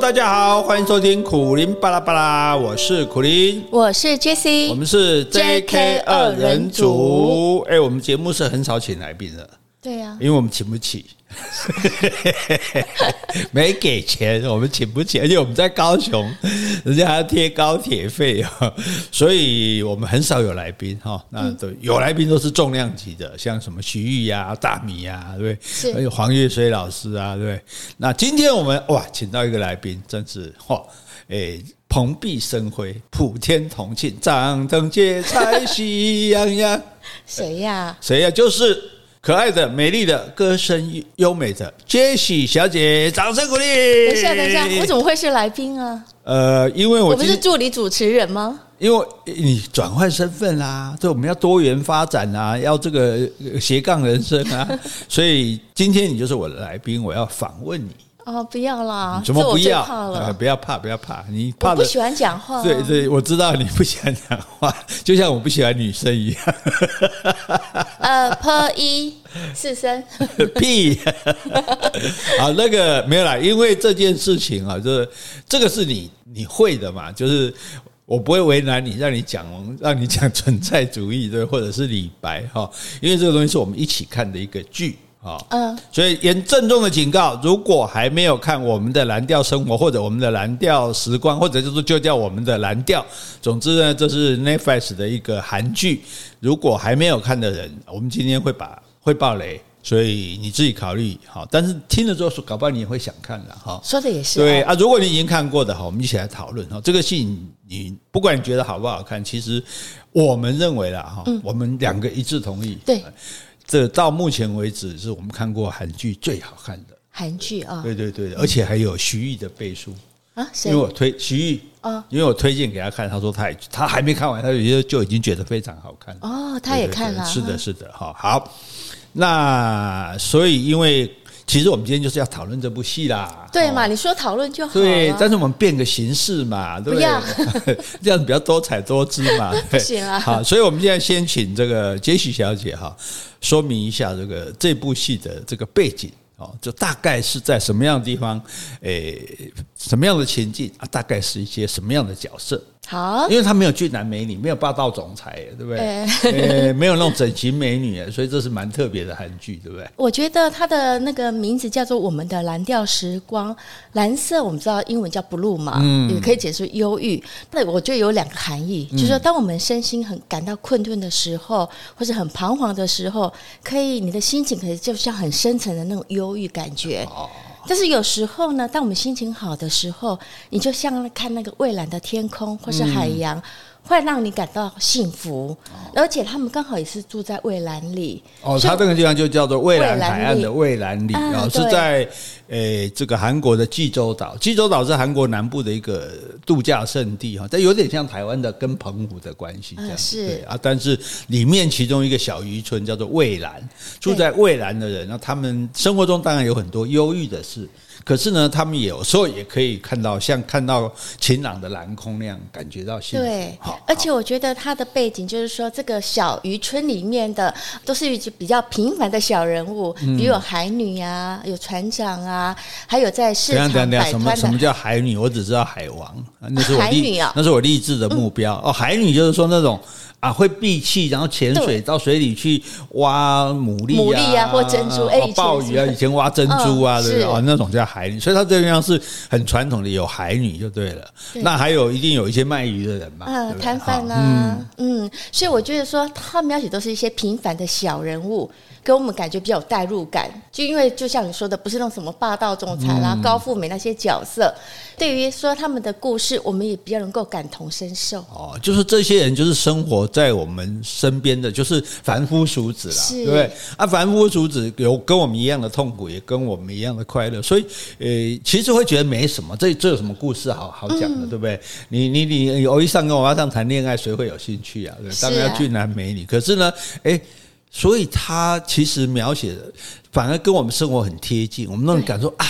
大家好，欢迎收听苦林巴拉巴拉，我是苦林，我是 Jessie，我们是 JK 二人组。哎，我们节目是很少请来宾的，因为我们请不起。没给钱，我们请不起，而且我们在高雄，人家还要贴高铁费啊，所以我们很少有来宾哈。那都有来宾都是重量级的，像什么徐玉呀、大米呀，对不对？还有黄月水老师啊，对不对？那今天我们哇，请到一个来宾，真是哇，哎，蓬荜生辉，普天同庆，张灯结彩，喜洋洋。谁呀？谁呀？就是。可爱的、美丽的、歌声优美的 Jessie 小姐，掌声鼓励！等一下，等一下，我怎么会是来宾啊？呃，因为我，我不是助理主持人吗？因为你转换身份啦，对，我们要多元发展啊，要这个斜杠人生啊，所以今天你就是我的来宾，我要访问你。哦，不要啦！怎么不要？呃、不要怕，不要怕，你怕不喜欢讲话、啊。对对，我知道你不喜欢讲话，就像我不喜欢女生一样。呃，p 一四声 屁。好，那个没有啦，因为这件事情啊，就是这个是你你会的嘛，就是我不会为难你，让你讲，让你讲存在主义对，或者是李白哈，因为这个东西是我们一起看的一个剧。啊，嗯，所以严郑重的警告，如果还没有看我们的蓝调生活，或者我们的蓝调时光，或者就是就叫我们的蓝调，总之呢，这是 Netflix 的一个韩剧。如果还没有看的人，我们今天会把会爆雷，所以你自己考虑好。但是听了之后，搞不好你也会想看了哈。说的也是，对啊。如果你已经看过的哈，我们一起来讨论哈。这个戏你不管你觉得好不好看，其实我们认为啦哈，我们两个一致同意。对。这到目前为止是我们看过韩剧最好看的。韩剧啊，对对对，而且还有徐艺的背书啊，因为我推徐艺啊，因为我推荐给他看，他说他他还没看完，他有些就已经觉得非常好看哦，他也看了，是的，是的，哈，好，那所以因为。其实我们今天就是要讨论这部戏啦，对嘛？你说讨论就好。对，但是我们变个形式嘛，对不对？这样子比较多彩多姿嘛。不行啊。好，所以我们现在先请这个 Jessie 小姐哈，说明一下这个这部戏的这个背景哦，就大概是在什么样的地方，诶，什么样的情境啊？大概是一些什么样的角色？好，因为他没有俊男美女，没有霸道总裁，对不对？呃，没有那种整形美女，所以这是蛮特别的韩剧，对不对？我觉得它的那个名字叫做《我们的蓝调时光》，蓝色我们知道英文叫 blue 嘛，嗯，也可以解释忧郁。但我觉得有两个含义，就是说当我们身心很感到困顿的时候，或者很彷徨的时候，可以你的心情可以就像很深层的那种忧郁感觉。但是有时候呢，当我们心情好的时候，你就像看那个蔚蓝的天空或是海洋，嗯、会让你感到幸福。哦、而且他们刚好也是住在蔚蓝里。哦，他这个地方就叫做蔚蓝海岸的蔚蓝里啊，是在诶、欸、这个韩国的济州岛。济州岛是韩国南部的一个度假胜地哈，这有点像台湾的跟澎湖的关系这样。是对啊，但是里面其中一个小渔村叫做蔚蓝，住在蔚蓝的人，那他们生活中当然有很多忧郁的事。可是呢，他们有时候也可以看到像看到晴朗的蓝空那样，感觉到幸福。对，而且我觉得它的背景就是说，这个小渔村里面的都是一些比较平凡的小人物，比如有海女啊，有船长啊，还有在市场摆摊的。什么叫海女？我只知道海王，那是我海女啊，那是我励志的目标哦。海女就是说那种。啊，会闭气，然后潜水到水里去挖牡蛎、牡蛎啊，或珍珠，哎，鲍鱼啊，以前挖珍珠啊，对？哦，那种叫海女，所以它这个样是很传统的，有海女就对了。那还有一定有一些卖鱼的人嘛，嗯，摊贩啊，嗯，所以我觉得说，他描写都是一些平凡的小人物。给我们感觉比较有代入感，就因为就像你说的，不是那种什么霸道总裁啦、嗯、高富美那些角色，对于说他们的故事，我们也比较能够感同身受。哦，就是这些人就是生活在我们身边的，就是凡夫俗子啦，是对不对？啊，凡夫俗子有跟我们一样的痛苦，也跟我们一样的快乐，所以呃，其实会觉得没什么。这这有什么故事好好讲的，嗯、对不对？你你你偶一上跟我上谈恋爱，谁会有兴趣啊？对，当然要俊男美女。可是呢，哎。所以他其实描写的反而跟我们生活很贴近，我们都能感受啊，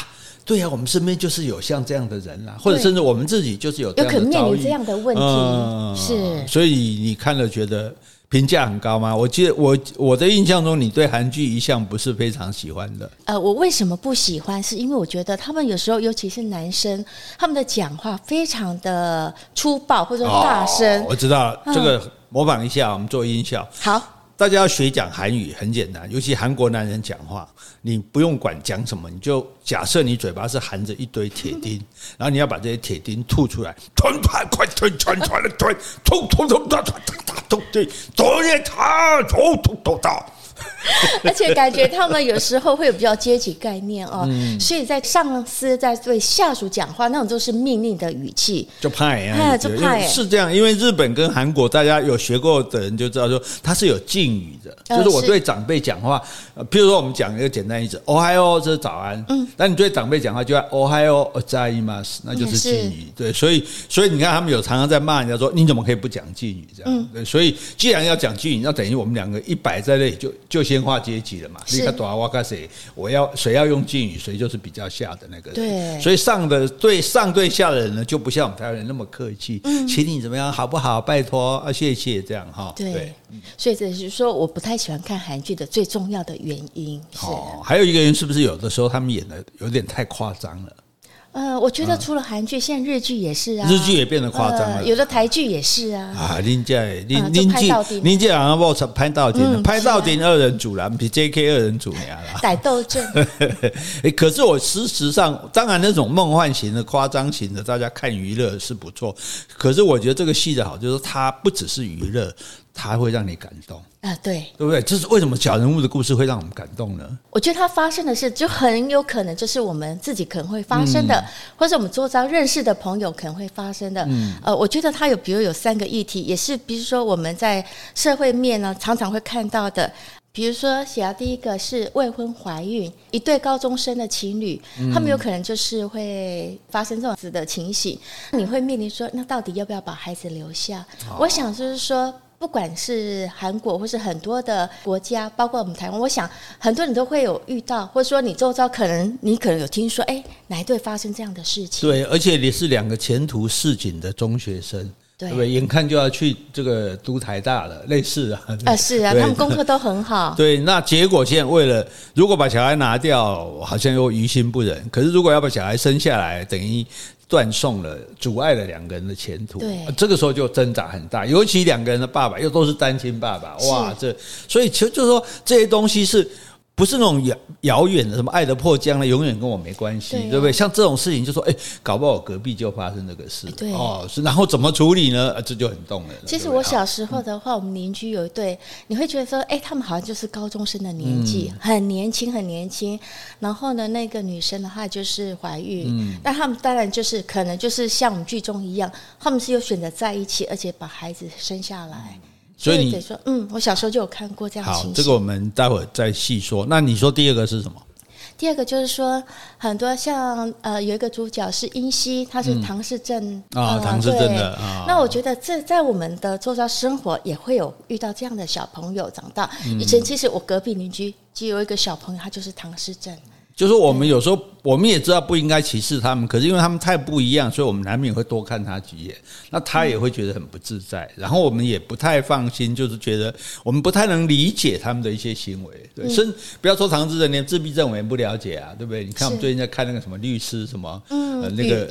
对呀，我们身边就是有像这样的人啦，或者甚至我们自己就是有这样的，有可能面临这样的问题，是。所以你看了觉得评价很高吗？我记得我我的印象中，你对韩剧一向不是非常喜欢的。呃，我为什么不喜欢？是因为我觉得他们有时候，尤其是男生，他们的讲话非常的粗暴或者说大声。哦，我知道了，这个模仿一下，我们做音效。好。大家要学讲韩语很简单，尤其韩国男人讲话，你不用管讲什么，你就假设你嘴巴是含着一堆铁钉，然后你要把这些铁钉吐出来，吞吞快吞吞吞的吞，吐吐吐吐吐吐吐对，多热他吐吐吐吐。而且感觉他们有时候会有比较阶级概念哦，嗯、所以在上司在对下属讲话，那种都是命令的语气，就怕呀，就怕是这样。因为日本跟韩国，大家有学过的人就知道说，他是有敬语的，就是我对长辈讲话，呃，譬如说我们讲一个简单例子，おはよう这是早安，嗯，但你对长辈讲话就要おはようございます，那就是敬语，对，所以所以你看他们有常常在骂人家说，你怎么可以不讲敬语这样？对，所以既然要讲敬语，那等于我们两个一摆在那里就就先 划阶级了嘛。你看，多哇卡谁？我要谁要用敬语，谁就是比较下的那个人。对，所以上的对上对下的人呢，就不像我们台湾人那么客气。嗯，请你怎么样，好不好？拜托啊，谢谢这样哈。对，所以这是说我不太喜欢看韩剧的最重要的原因。哦，还有一个人是不是有的时候他们演的有点太夸张了？呃，我觉得除了韩剧，现在日剧也是啊，日剧也变得夸张了，有的台剧也是啊。啊，您在您您剧您这两个不拍到底，拍到底二人组了，比 J.K. 二人组呀啦。歹斗阵。哎，可是我事实上，当然那种梦幻型的、夸张型的，大家看娱乐是不错。可是我觉得这个戏的好，就是它不只是娱乐。它会让你感动啊，对，对不对？这是为什么小人物的故事会让我们感动呢？我觉得它发生的事，就很有可能就是我们自己可能会发生的，嗯、或者我们周遭认识的朋友可能会发生的。嗯，呃，我觉得它有，比如有三个议题，也是比如说我们在社会面呢常常会看到的。比如说，写到第一个是未婚怀孕，一对高中生的情侣，嗯、他们有可能就是会发生这种子的情形，你会面临说，那到底要不要把孩子留下？哦、我想就是说。不管是韩国或是很多的国家，包括我们台湾，我想很多人都会有遇到，或者说你周遭可能你可能有听说，哎，哪一对发生这样的事情？对，而且你是两个前途似锦的中学生，对不对？眼看就要去这个都台大了，类似啊。啊，是啊，他们功课都很好。对，那结果现在为了如果把小孩拿掉，好像又于心不忍。可是如果要把小孩生下来，等于。断送了，阻碍了两个人的前途。对，这个时候就挣扎很大，尤其两个人的爸爸又都是单亲爸爸，哇，这所以其实就是说这些东西是。不是那种遥遥远的什么爱的迫降了，永远跟我没关系，对，啊、对不对？像这种事情，就说哎，搞不好隔壁就发生这个事，对哦，是，然后怎么处理呢？这就很动人。其实我小时候的话，我们邻居有一对，你会觉得说，哎，他们好像就是高中生的年纪，嗯、很年轻，很年轻。然后呢，那个女生的话就是怀孕，嗯，但他们当然就是可能就是像我们剧中一样，他们是有选择在一起，而且把孩子生下来。所以你得说，嗯，我小时候就有看过这样的情形。好，这个我们待会儿再细说。那你说第二个是什么？第二个就是说，很多像呃，有一个主角是英熙，他是唐氏症啊，唐氏症的啊。那我觉得这在我们的周遭生活也会有遇到这样的小朋友长大。以前其实我隔壁邻居就有一个小朋友，他就是唐氏症。就是我们有时候我们也知道不应该歧视他们，可是因为他们太不一样，所以我们难免会多看他几眼。那他也会觉得很不自在，然后我们也不太放心，就是觉得我们不太能理解他们的一些行为。对，甚不要说唐氏症，连自闭症我们也不了解啊，对不对？你看我们最近在看那个什么律师什么，嗯，那个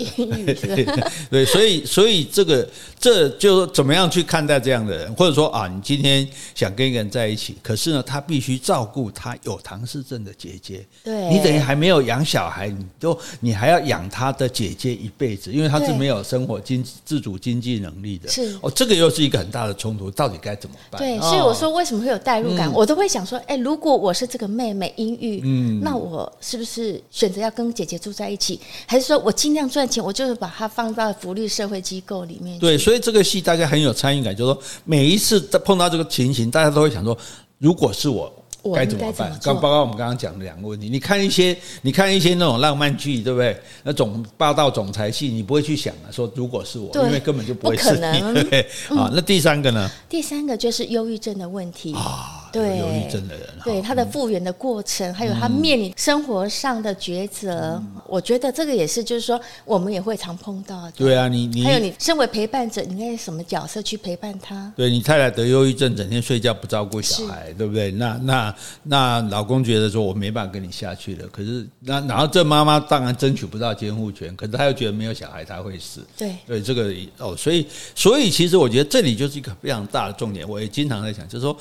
对，所以所以这个这就怎么样去看待这样的人，或者说啊，你今天想跟一个人在一起，可是呢，他必须照顾他有唐氏症的姐姐，对，你等于。还没有养小孩，你都你还要养他的姐姐一辈子，因为他是没有生活经自主经济能力的。是哦，这个又是一个很大的冲突，到底该怎么办？对，所以我说为什么会有代入感，哦、我都会想说，哎，如果我是这个妹妹英玉，嗯，那我是不是选择要跟姐姐住在一起，还是说我尽量赚钱，我就是把它放到福利社会机构里面？对，所以这个戏大家很有参与感，就是说每一次碰到这个情形，大家都会想说，如果是我。该怎么办？刚包括我们刚刚讲的两个问题，你看一些，你看一些那种浪漫剧，对不对？那种霸道总裁戏，你不会去想啊，说如果是我，因为根本就不会是你。啊，那第三个呢？第三个就是忧郁症的问题啊。有忧郁症的人，对他的复原的过程，还有他面临生活上的抉择，我觉得这个也是，就是说我们也会常碰到的。对啊，你你还有你身为陪伴者，你应该什么角色去陪伴他？对你太太得忧郁症，整天睡觉不照顾小孩，对不对？那那那老公觉得说我没办法跟你下去了，可是那然后这妈妈当然争取不到监护权，可是他又觉得没有小孩他会死。对对，这个哦，所以所以其实我觉得这里就是一个非常大的重点，我也经常在想，就是说。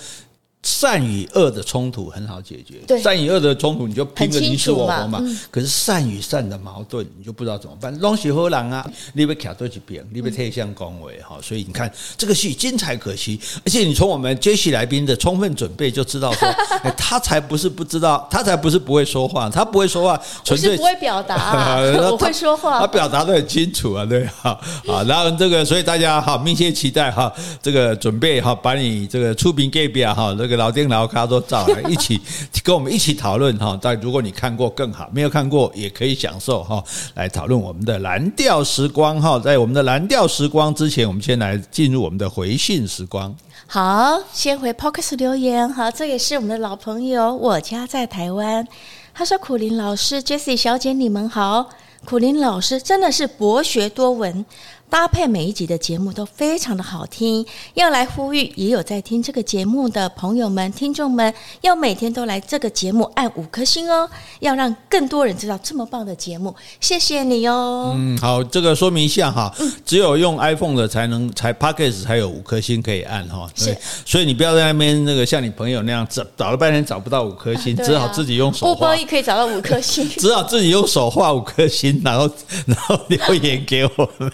善与恶的冲突很好解决，对，善与恶的冲突你就拼个你死我活嘛。可是善与善的矛盾你就不知道怎么办。东西好人啊，你被卡多几遍，你被推向恭维哈。所以你看这个戏精彩可惜，而且你从我们接戏来宾的充分准备就知道说，他才不是不知道，他才不是不会说话，他不会说话，纯粹不会表达，我会说话，他表达的很清楚啊，对哈啊。然后这个，所以大家哈密切期待哈，这个准备哈，把你这个出名给表哈，这个。老丁、老卡都找来一起跟我们一起讨论哈。但如果你看过更好，没有看过也可以享受哈。来讨论我们的蓝调时光哈。在我们的蓝调时光之前，我们先来进入我们的回信时光。好，先回 Podcast 留言。哈，这也是我们的老朋友，我家在台湾。他说：“苦苓老师、Jessie 小姐，你们好。苦苓老师真的是博学多闻。”搭配每一集的节目都非常的好听，要来呼吁也有在听这个节目的朋友们、听众们，要每天都来这个节目按五颗星哦，要让更多人知道这么棒的节目，谢谢你哦。嗯，好，这个说明一下哈，只有用 iPhone 的才能才 Podcast 才有五颗星可以按哈，是，所以你不要在那边那个像你朋友那样找找了半天找不到五颗星，只好自己用手画。播报亦可以找到五颗星，只好自己用手画五颗星，然后 然后留言给我们。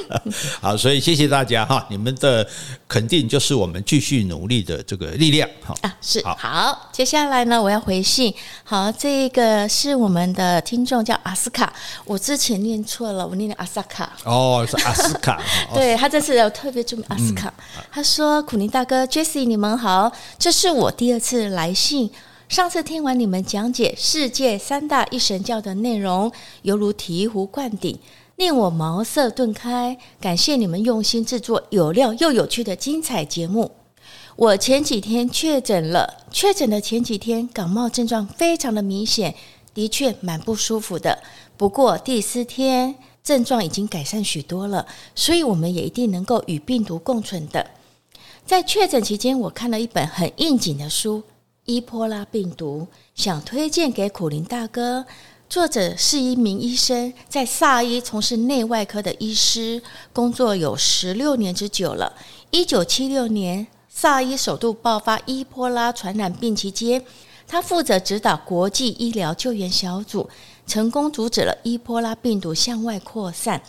好，所以谢谢大家哈，你们的肯定就是我们继续努力的这个力量哈。啊，是好，好，接下来呢，我要回信。好，这个是我们的听众叫阿斯卡，我之前念错了，我念阿萨卡。哦，是阿斯卡。对，他这次有特别注明阿斯卡。他说：“苦林大哥，Jessie，你们好，这是我第二次来信。上次听完你们讲解世界三大一神教的内容，犹如醍醐灌顶。”令我茅塞顿开，感谢你们用心制作有料又有趣的精彩节目。我前几天确诊了，确诊的前几天感冒症状非常的明显，的确蛮不舒服的。不过第四天症状已经改善许多了，所以我们也一定能够与病毒共存的。在确诊期间，我看了一本很应景的书《伊波拉病毒》，想推荐给苦林大哥。作者是一名医生，在萨伊从事内外科的医师，工作有十六年之久了。一九七六年，萨伊首度爆发伊波拉传染病期间，他负责指导国际医疗救援小组，成功阻止了伊波拉病毒向外扩散。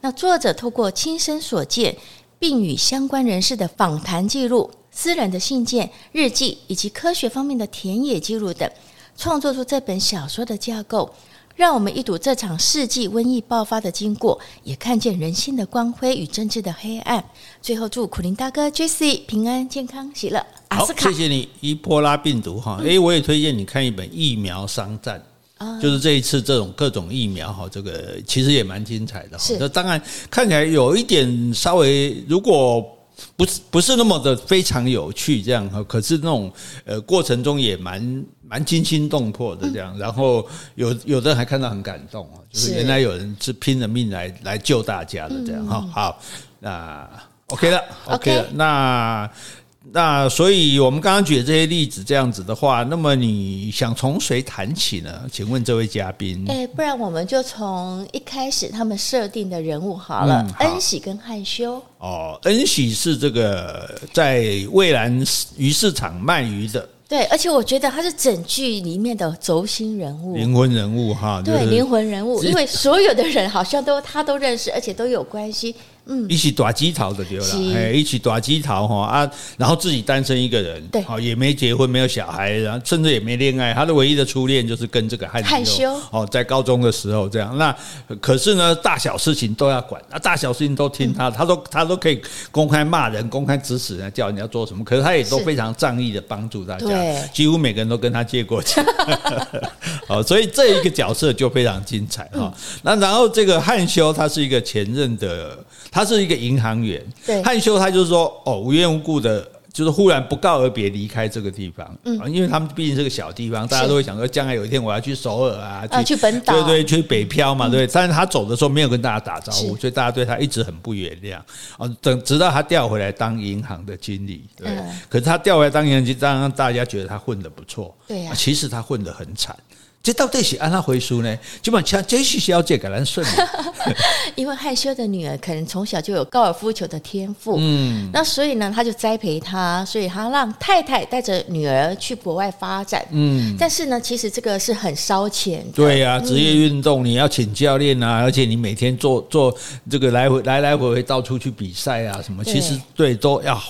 那作者透过亲身所见，并与相关人士的访谈记录、私人的信件、日记以及科学方面的田野记录等。创作出这本小说的架构，让我们一睹这场世纪瘟疫爆发的经过，也看见人性的光辉与政治的黑暗。最后，祝苦林大哥 Jessie 平安健康喜乐。好，谢谢你。伊波拉病毒哈，诶，我也推荐你看一本《疫苗商战》，就是这一次这种各种疫苗哈，这个其实也蛮精彩的。那，当然看起来有一点稍微如果。不是不是那么的非常有趣这样哈，可是那种呃过程中也蛮蛮惊心动魄的这样，然后有有的人还看到很感动啊，就是原来有人是拼了命来来救大家的这样哈。好，那 OK 了，OK 了，那。那所以，我们刚刚举的这些例子这样子的话，那么你想从谁谈起呢？请问这位嘉宾。哎，不然我们就从一开始他们设定的人物好了。嗯、好恩喜跟汉修。哦，恩喜是这个在蔚蓝鱼市场卖鱼的。对，而且我觉得他是整剧里面的轴心人物、灵魂人物哈。对，灵魂人物，因为所有的人好像都他都认识，而且都有关系。嗯，一起打机逃的对了，哎，一起打机逃哈啊，然后自己单身一个人，对，也没结婚，没有小孩，然后甚至也没恋爱，他的唯一的初恋就是跟这个汉修，哦，在高中的时候这样。那可是呢，大小事情都要管，啊，大小事情都听他，他都他都可以公开骂人，公开指使人，叫人家做什么。可是他也都非常仗义的帮助大家，几乎每个人都跟他借过钱。好，所以这一个角色就非常精彩哈。那然后这个汉修，他是一个前任的。他是一个银行员，对，汉修他就是说，哦，无缘无故的就是忽然不告而别离开这个地方，嗯，因为他们毕竟是个小地方，大家都会想说，将来有一天我要去首尔啊，啊，去本岛，对对，去北漂嘛，对。但是他走的时候没有跟大家打招呼，所以大家对他一直很不原谅。哦，等直到他调回来当银行的经理，对。可是他调回来当银行经理，让大家觉得他混得不错，对呀。其实他混得很惨。这到底是按他回书呢？基本上这是小姐给人顺的，因为害羞的女儿可能从小就有高尔夫球的天赋，嗯，那所以呢，他就栽培她，所以他让太太带着女儿去国外发展，嗯，但是呢，其实这个是很烧钱的，对呀、啊，职业运动你要请教练啊，而且你每天做做这个来回来来回回到处去比赛啊，什么，其实对。都要。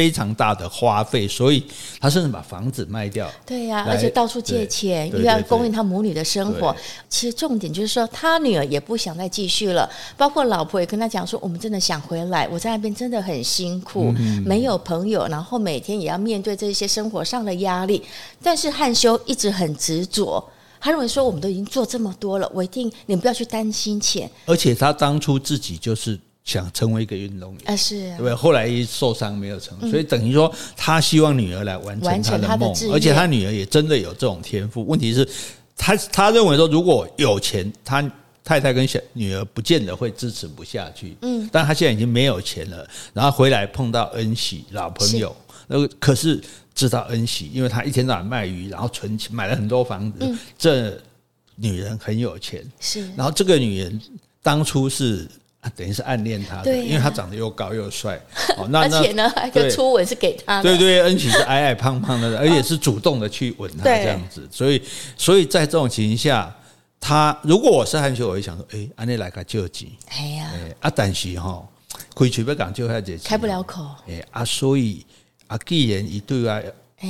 非常大的花费，所以他甚至把房子卖掉。对呀、啊，而且到处借钱，又要供应他母女的生活。其实重点就是说，他女儿也不想再继续了，包括老婆也跟他讲说：“我们真的想回来，我在那边真的很辛苦，嗯、没有朋友，然后每天也要面对这些生活上的压力。”但是汉修一直很执着，他认为说：“我们都已经做这么多了，我一定你们不要去担心钱。”而且他当初自己就是。想成为一个运动员啊，是啊，对不对？后来一受伤没有成，所以等于说他希望女儿来完成他的梦，而且他女儿也真的有这种天赋。问题是，他他认为说，如果有钱，他太太跟小女儿不见得会支持不下去。嗯，但他现在已经没有钱了，然后回来碰到恩喜老朋友，那个可是知道恩喜，因为他一天到晚卖鱼，然后存钱买了很多房子。这女人很有钱，是。然后这个女人当初是。啊，等于是暗恋他的，因为他长得又高又帅。哦，那 而且呢，还个初吻是给他的。对对，恩喜是矮矮胖胖的，而且是主动的去吻他这样子。所以，所以在这种情形下，他如果我是汉修，我会想说，哎，安内来个救急。哎呀，啊，但是哈，可以随便讲救下这开不了口。哎啊，所以啊，既然一对啊。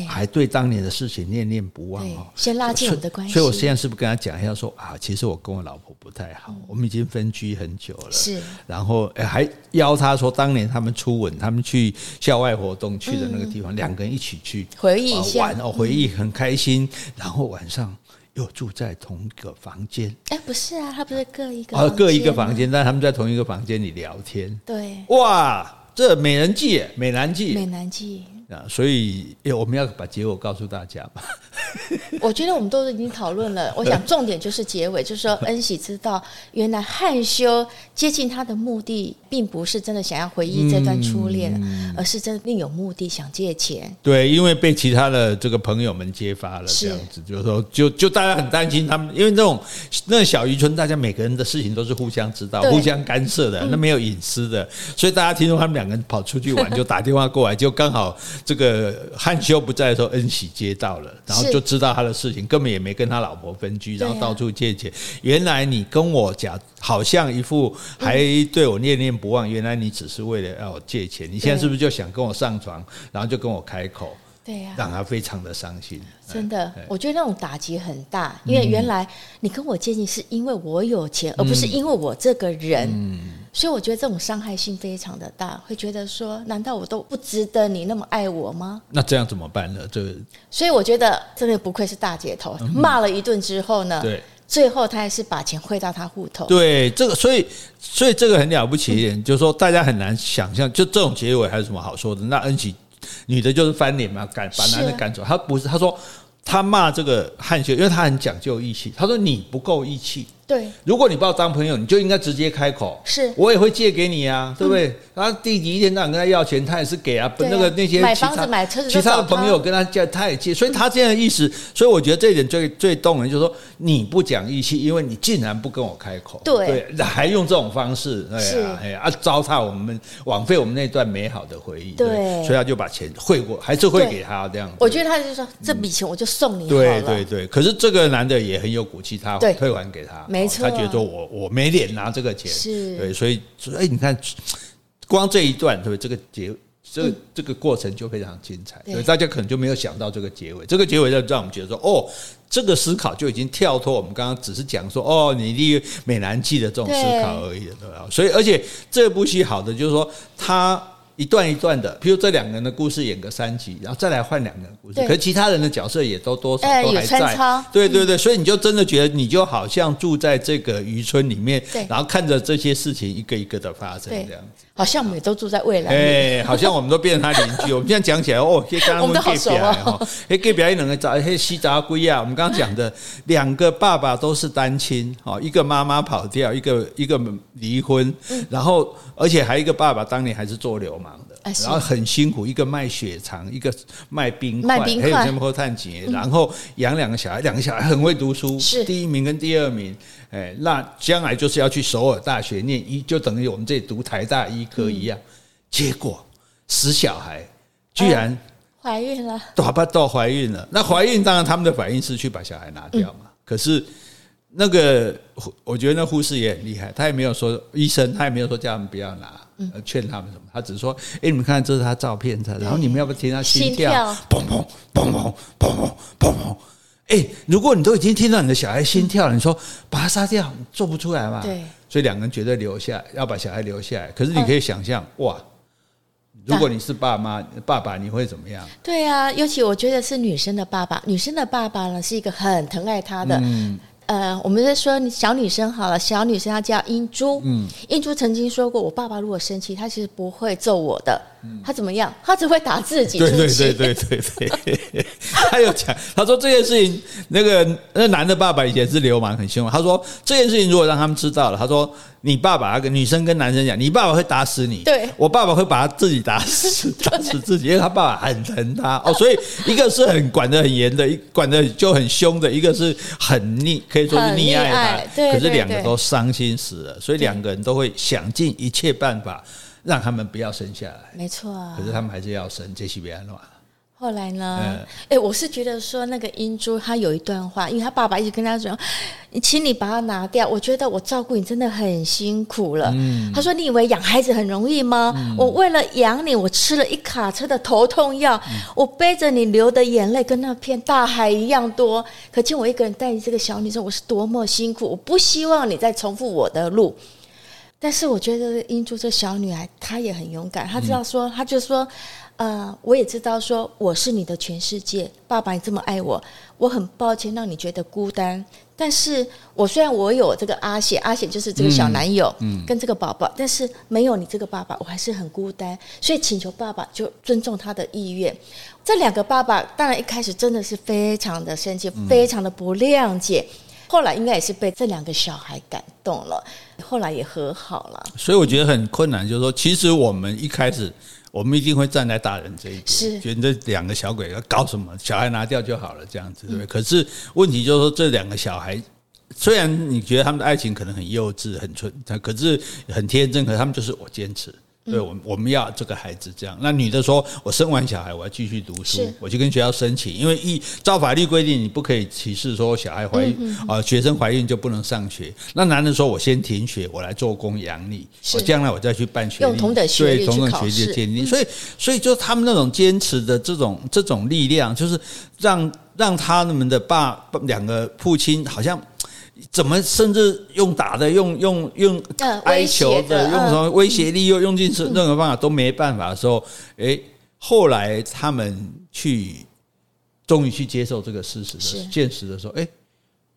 还对当年的事情念念不忘哦，先拉近我们的关系。所以我现在是不是跟他讲一下说啊，其实我跟我老婆不太好，我们已经分居很久了。是，然后还邀他说，当年他们初吻，他们去校外活动去的那个地方，两个人一起去回忆一下，玩哦，回忆很开心。然后晚上又住在同一个房间。哎，不是啊，他不是各一个啊，各一个房间，但他们在同一个房间里聊天。对，哇，这美人计，美男计，美男计。啊，所以，我们要把结果告诉大家吧。我觉得我们都已经讨论了。我想重点就是结尾，就是说恩喜知道，原来汉修接近他的目的，并不是真的想要回忆这段初恋，嗯、而是真的另有目的，想借钱。对，因为被其他的这个朋友们揭发了，这样子，就是说，就就大家很担心他们，因为那种那小渔村，大家每个人的事情都是互相知道、互相干涉的，那没有隐私的，所以大家听说他们两个人跑出去玩，就打电话过来，就刚好。这个汉修不在的时候，恩喜接到了，然后就知道他的事情，根本也没跟他老婆分居，然后到处借钱。原来你跟我讲，好像一副还对我念念不忘，原来你只是为了要我借钱。你现在是不是就想跟我上床，然后就跟我开口？对呀，让他非常的伤心。真的，我觉得那种打击很大，因为原来你跟我接近是因为我有钱，而不是因为我这个人。所以我觉得这种伤害性非常的大，会觉得说，难道我都不值得你那么爱我吗？那这样怎么办呢？这个，所以我觉得真的不愧是大姐头，骂了一顿之后呢，对，最后他还是把钱汇到他户头。对，这个，所以，所以这个很了不起一点，就是说大家很难想象，就这种结尾还有什么好说的？那恩喜女的就是翻脸嘛，赶把男的赶走，她不是，她说她骂这个汉秀，因为她很讲究义气，她说你不够义气。对，如果你把我当朋友，你就应该直接开口。是，我也会借给你啊，对不对？然后弟弟一天到晚跟他要钱，他也是给啊。那个那些买房子买车子，其他的朋友跟他借，他也借。所以他这样的意思，所以我觉得这一点最最动人，就是说你不讲义气，因为你竟然不跟我开口，对，还用这种方式，对啊，哎呀，糟蹋我们，枉费我们那段美好的回忆。对，所以他就把钱汇过，还是汇给他这样。我觉得他就说这笔钱我就送你。对对对，可是这个男的也很有骨气，他退还给他。没错，他觉得说我我没脸拿这个钱，是对，所以所以你看，光这一段对不对？这个结这个这个过程就非常精彩，所以大家可能就没有想到这个结尾。这个结尾就让我们觉得说，哦，这个思考就已经跳脱我们刚刚只是讲说，哦，你立美男计的这种思考而已了，对吧？所以而且这部戏好的就是说，他一段一段的，比如这两个人的故事演个三集，然后再来换两个人故事。可是其他人的角色也都多少都还在。欸、对对对，所以你就真的觉得你就好像住在这个渔村里面，然后看着这些事情一个一个的发生，这样子。好像我们也都住在未来。哎，好像我们都变成他邻居。我们现在讲起来哦，刚刚我们好熟哦。哎，隔壁两个找哎西杂龟啊，我们刚刚讲的 两个爸爸都是单亲哦，一个妈妈跑掉，一个一个离婚，然后而且还有一个爸爸当年还是做流氓的，然后很辛苦，一个卖血肠，一个卖冰块，卖冰块，还有什么破碳结，然后养两个小孩，两个小孩很会读书，是第一名跟第二名。哎，那将来就是要去首尔大学念医，就等于我们这里读台大医科一样。结果，死小孩居然怀孕了，多半都怀孕了。那怀孕当然他们的反应是去把小孩拿掉嘛。可是那个，我觉得那护士也很厉害，他也没有说医生，他也没有说叫他们不要拿，劝他们什么，他只是说：哎，你们看这是他照片的，然后你们要不要听他心跳？砰砰砰砰砰砰砰砰。哎，如果你都已经听到你的小孩心跳了，你说把他杀掉，做不出来嘛？对，所以两个人绝对留下，要把小孩留下来。可是你可以想象，哇，如果你是爸妈爸爸，你会怎么样？对啊，尤其我觉得是女生的爸爸，女生的爸爸呢是一个很疼爱她的。嗯。呃，我们在说小女生好了，小女生她叫英珠。嗯，英珠曾经说过，我爸爸如果生气，他其实不会揍我的。嗯，他怎么样？他只会打自己。对对对对对对。他 有讲，他说这件事情，那个那男的爸爸以前是流氓，很凶。他说这件事情如果让他们知道了，他说你爸爸跟女生跟男生讲，你爸爸会打死你。对，我爸爸会把他自己打死，打死自己，因为他爸爸很疼他。哦，所以一个是很管得很严的，管得就很凶的，一个是很溺，可以说是溺爱他。对，可是两个都伤心死了，所以两个人都会想尽一切办法让他们不要生下来。没错，可是他们还是要生，这是别安乱。后来呢？哎，我是觉得说那个英珠，她有一段话，因为她爸爸一直跟她说：“你请你把它拿掉。”我觉得我照顾你真的很辛苦了。嗯、他说：“你以为养孩子很容易吗？嗯、我为了养你，我吃了一卡车的头痛药，嗯、我背着你流的眼泪跟那片大海一样多。可见我一个人带你这个小女生，我是多么辛苦。我不希望你再重复我的路。但是我觉得英珠这小女孩，她也很勇敢。她知道说，她就说。”呃，我也知道，说我是你的全世界，爸爸，你这么爱我，我很抱歉让你觉得孤单。但是我虽然我有这个阿显，阿显就是这个小男友，嗯，跟这个宝宝，嗯、但是没有你这个爸爸，我还是很孤单。所以请求爸爸就尊重他的意愿。这两个爸爸当然一开始真的是非常的生气，非常的不谅解。后来应该也是被这两个小孩感动了，后来也和好了。所以我觉得很困难，就是说，其实我们一开始。我们一定会站在大人这一边，是觉得这两个小鬼要搞什么，小孩拿掉就好了，这样子对不对？可是问题就是说，这两个小孩虽然你觉得他们的爱情可能很幼稚、很纯，可是很天真，可是他们就是我坚持。对，我们我们要这个孩子这样。那女的说：“我生完小孩，我要继续读书，我就跟学校申请，因为一照法律规定，你不可以歧视说小孩怀孕啊、学生怀孕就不能上学。那男的说：我先停学，我来做工养你，我将来我再去办学历，用同等学历去考试。对，同等学历的鉴定。所以，所以就他们那种坚持的这种这种力量，就是让让他们的爸两个父亲好像。”怎么甚至用打的、用用用哀求的、用什么威胁力，又用尽是任何方法都没办法的时候，哎，后来他们去终于去接受这个事实的现实的时候，哎，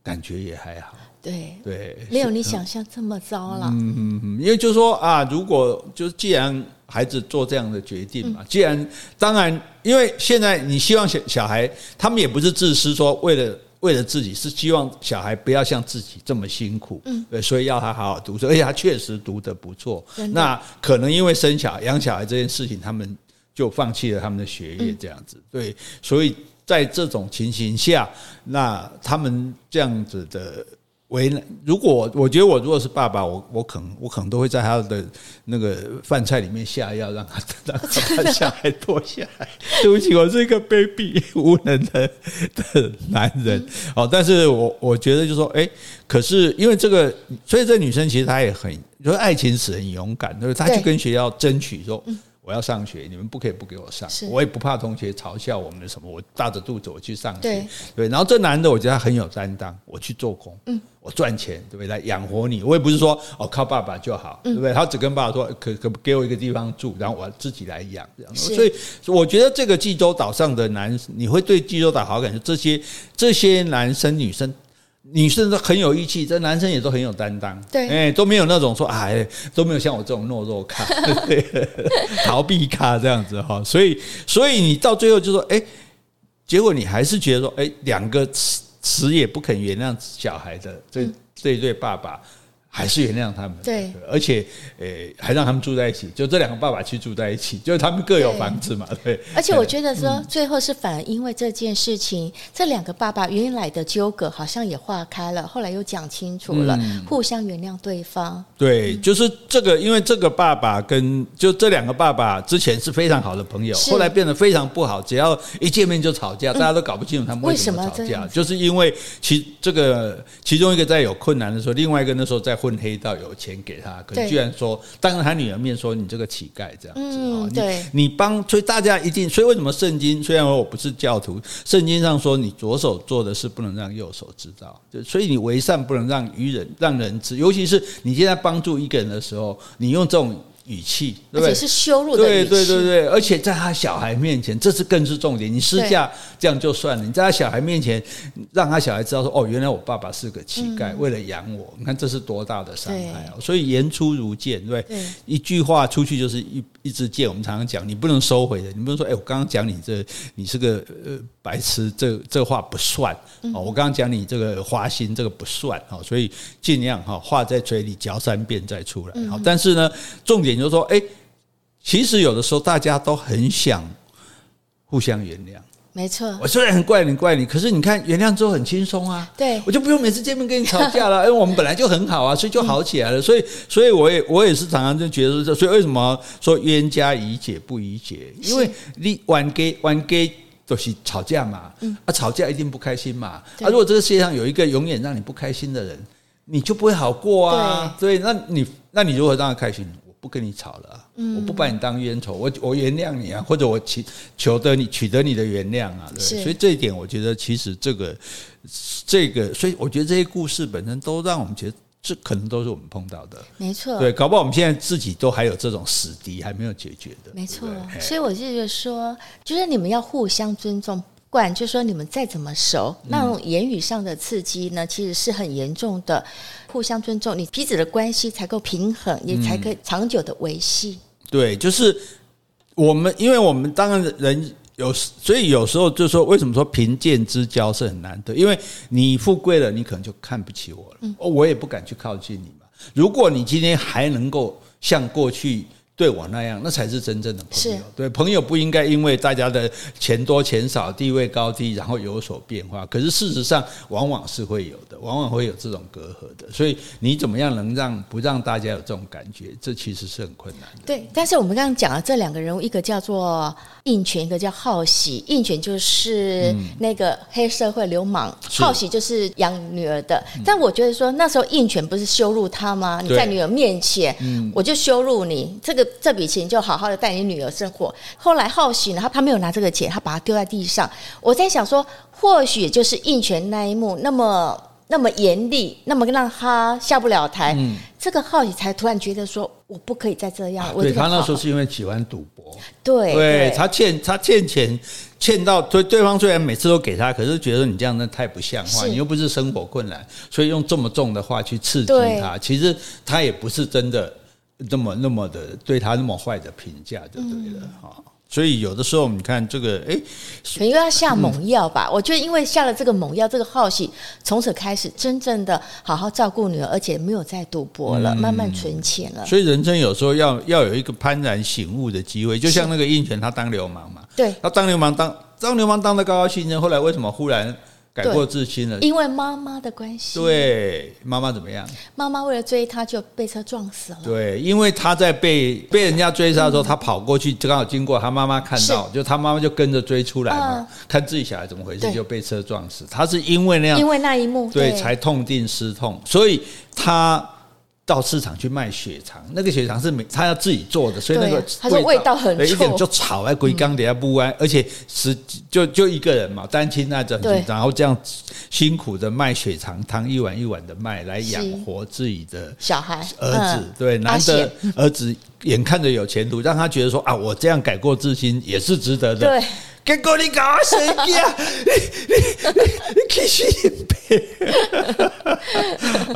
感觉也还好。对对，没有你想象这么糟了。嗯嗯嗯，因为就是说啊，如果就是既然孩子做这样的决定嘛，既然当然，因为现在你希望小小孩，他们也不是自私，说为了。为了自己是希望小孩不要像自己这么辛苦，嗯，对，所以要他好好读书，而且他确实读得不错。那可能因为生小孩、养小孩这件事情，他们就放弃了他们的学业，这样子。嗯、对，所以在这种情形下，那他们这样子的。为难，如果我觉得我如果是爸爸，我我可能我可能都会在他的那个饭菜里面下药，让他让他把小孩脱下来。对不起，我是一个卑鄙无能的的男人。哦，但是我我觉得就是说，哎，可是因为这个，所以这女生其实她也很，就是爱情使人勇敢，就是？她去跟学校争取说，我要上学，你们不可以不给我上，我也不怕同学嘲笑我们的什么，我大着肚子我去上学，对，对，然后这男的我觉得他很有担当，我去做工，嗯，我赚钱，对不对？来养活你，我也不是说哦靠爸爸就好，对不对？他只跟爸爸说可可给我一个地方住，然后我自己来养，这样，所以我觉得这个济州岛上的男，你会对济州岛好感，就这些这些男生女生。女生都很有义气，这男生也都很有担当，对，哎，都没有那种说哎，都没有像我这种懦弱咖、逃避咖这样子哈，所以，所以你到最后就说，哎，结果你还是觉得说，哎，两个死也不肯原谅小孩的这这一对爸爸。还是原谅他们，对，而且，诶、欸，还让他们住在一起，就这两个爸爸去住在一起，就是他们各有房子嘛，对。对，而且我觉得说，最后是反而因为这件事情，嗯、这两个爸爸原来的纠葛好像也化开了，后来又讲清楚了，嗯、互相原谅对方。对，就是这个，因为这个爸爸跟就这两个爸爸之前是非常好的朋友，后来变得非常不好，只要一见面就吵架，大家都搞不清楚他们为什么吵架，就是因为其这个其中一个在有困难的时候，另外一个那时候在。混黑道有钱给他，可居然说当着他女儿面说你这个乞丐这样子，嗯，你，你帮，所以大家一定，所以为什么圣经虽然我不是教徒，圣经上说你左手做的事不能让右手知道，就所以你为善不能让愚人让人知，尤其是你现在帮助一个人的时候，你用这种。语气，对不对？是羞辱的语气。对对对对，而且在他小孩面前，这是更是重点。你私下这样就算了，你在他小孩面前，让他小孩知道说：“哦，原来我爸爸是个乞丐，为了养我。”你看这是多大的伤害啊！所以言出如剑，对，一句话出去就是一一支箭。我们常常讲，你不能收回的，你不能说：“哎，我刚刚讲你这，你是个呃白痴，这这话不算。”哦，我刚刚讲你这个花心，这个不算。哦，所以尽量哈话在嘴里嚼三遍再出来。好，但是呢，重点。也就是说，哎，其实有的时候大家都很想互相原谅。没错，我虽然很怪你怪你，可是你看原谅之后很轻松啊。对，我就不用每次见面跟你吵架了，因 为我们本来就很好啊，所以就好起来了。所以，所以我也我也是常常就觉得说，所以为什么说冤家宜解不宜结？因为你玩 gay 玩 gay 都是吵架嘛，啊，吵架一定不开心嘛。啊，如果这个世界上有一个永远让你不开心的人，你就不会好过啊。对，那你那你如何让他开心？不跟你吵了，啊，我不把你当冤仇，我我原谅你啊，或者我求求得你取得你的原谅啊，对，所以这一点我觉得其实这个这个，所以我觉得这些故事本身都让我们觉得这可能都是我们碰到的，没错，对，搞不好我们现在自己都还有这种死敌还没有解决的，没错，所以我就觉得说，就是你们要互相尊重。不管就说你们再怎么熟，那种言语上的刺激呢，其实是很严重的。互相尊重，你彼此的关系才够平衡，也才可以长久的维系。对，就是我们，因为我们当然人有，所以有时候就说，为什么说贫贱之交是很难得？因为你富贵了，你可能就看不起我了，我也不敢去靠近你嘛。如果你今天还能够像过去。对我那样，那才是真正的朋友。对，朋友不应该因为大家的钱多钱少、地位高低，然后有所变化。可是事实上，往往是会有的，往往会有这种隔阂的。所以你怎么样能让不让大家有这种感觉？这其实是很困难的。对，但是我们刚刚讲了这两个人物，一个叫做应权，一个叫好喜。印权就是那个黑社会流氓，好喜就是养女儿的。但我觉得说那时候印权不是羞辱他吗？你在女儿面前，我就羞辱你这个。这笔钱就好好的带你女儿生活。后来好喜呢，他他没有拿这个钱，他把它丢在地上。我在想说，或许就是印权那一幕那么那么严厉，那么让他下不了台。嗯，这个浩宇才突然觉得说，我不可以再这样。啊、对他那时候是因为喜欢赌博，对，对他欠他欠钱欠到对对方虽然每次都给他，可是觉得你这样那太不像话，你又不是生活困难，所以用这么重的话去刺激他。其实他也不是真的。那么那么的对他那么坏的评价就对了哈，嗯、所以有的时候你看这个哎，可能又要下猛药吧？嗯、我觉得因为下了这个猛药，这个浩喜从此开始真正的好好照顾女儿，而且没有再赌博了，嗯、慢慢存钱了。所以人生有时候要要有一个幡然醒悟的机会，就像那个印泉，他当流氓嘛，对，他当流氓当当流氓当的高高兴兴，后来为什么忽然？改过自新了，因为妈妈的关系。对，妈妈怎么样？妈妈为了追他，就被车撞死了。对，因为他在被被人家追杀的时候，他跑过去，就刚好经过，他妈妈看到，就他妈妈就跟着追出来嘛，看自己小孩怎么回事，就被车撞死。他是因为那样，因为那一幕，对，才痛定思痛，所以他到市场去卖血肠，那个血肠是每他要自己做的，所以那个他说味道很臭，一点就炒在龟缸底下不安，而且是就就一个人嘛，单亲那种，然后这样辛苦的卖血肠汤，一碗一碗的卖来养活自己的小孩儿子，对，难得儿子眼看着有前途，让他觉得说啊，我这样改过自新也是值得的。对。结果你搞什么呀？你你你你继续背。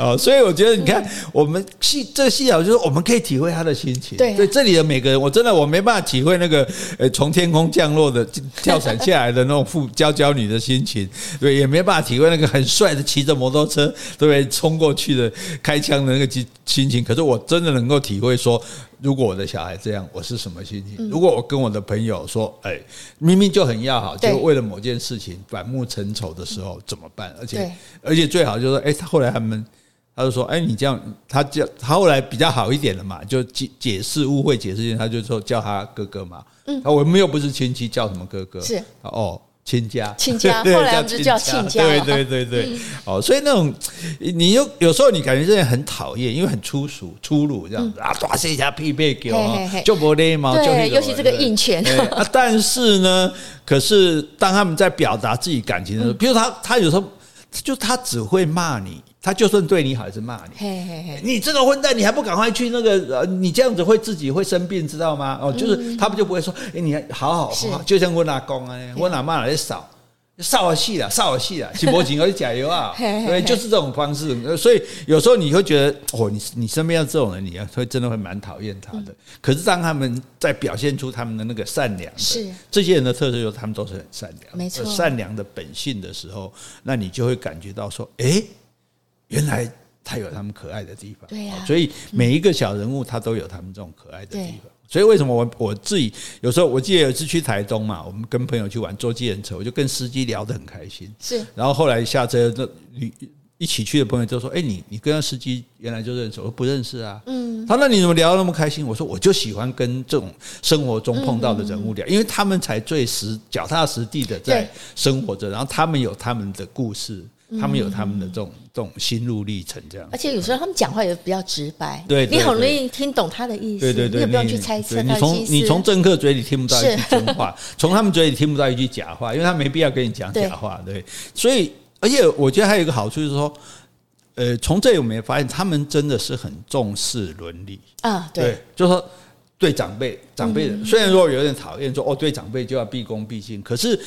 哦，所以我觉得你看，我们细这个戏啊，就是我们可以体会他的心情。对，这里的每个人，我真的我没办法体会那个呃从天空降落的 跳伞下来的那种富娇娇女的心情，对，也没办法体会那个很帅的骑着摩托车对不对冲过去的开枪的那个心情。可是我真的能够体会说。如果我的小孩这样，我是什么心情？如果我跟我的朋友说，哎，明明就很要好，就为了某件事情反目成仇的时候怎么办？而且，而且最好就是说，哎，他后来他们他就说，哎，你这样，他叫他后来比较好一点了嘛，就解解释误会，解释一下，他就说叫他哥哥嘛。嗯，我们又不是亲戚，叫什么哥哥？是哦。亲家，亲家，后来我们就叫亲家。对对对对，哦，所以那种你有有时候你感觉这样很讨厌，因为很粗俗、粗鲁这样子啊，大声一下匹配给我，就不礼貌。对，尤其这个硬拳。啊，但是呢，可是当他们在表达自己感情的时候，比如他他有时候就他只会骂你。他就算对你好，还是骂你。嘿嘿嘿，你这个混蛋，你还不赶快去那个？呃，你这样子会自己会生病，知道吗？哦，就是他们就不会说，哎，你好好好，就像我阿公啊，我阿妈来扫，扫了戏了，扫了戏了，起波景而加油啊，对，就是这种方式。所以有时候你会觉得，哦，你你身边要这种人，你会真的会蛮讨厌他的。可是当他们在表现出他们的那个善良，是这些人的特色，就是他们都是很善良，没错，善良的本性的时候，那你就会感觉到说，哎。原来他有他们可爱的地方，对呀，所以每一个小人物他都有他们这种可爱的地方。所以为什么我我自己有时候我记得有一次去台东嘛，我们跟朋友去玩坐计程车，我就跟司机聊得很开心。是，然后后来下车，那一起去的朋友就说：“哎，你你跟那司机原来就认识？我说不认识啊。”嗯，他说：“那你怎么聊得那么开心？”我说：“我就喜欢跟这种生活中碰到的人物聊，因为他们才最实脚踏实地的在生活着，然后他们有他们的故事。”他们有他们的这种这种心路历程，这样。而且有时候他们讲话也比较直白，对，你很容易听懂他的意思，对对对，你也不用去猜测。你从你从政客嘴里听不到一句真话，从他们嘴里听不到一句假话，因为他没必要跟你讲假话，对。所以，而且我觉得还有一个好处就是说，呃，从这里我们也发现，他们真的是很重视伦理啊，对，就是说对长辈长辈的，虽然说有点讨厌说哦，对长辈就要毕恭毕敬，可是。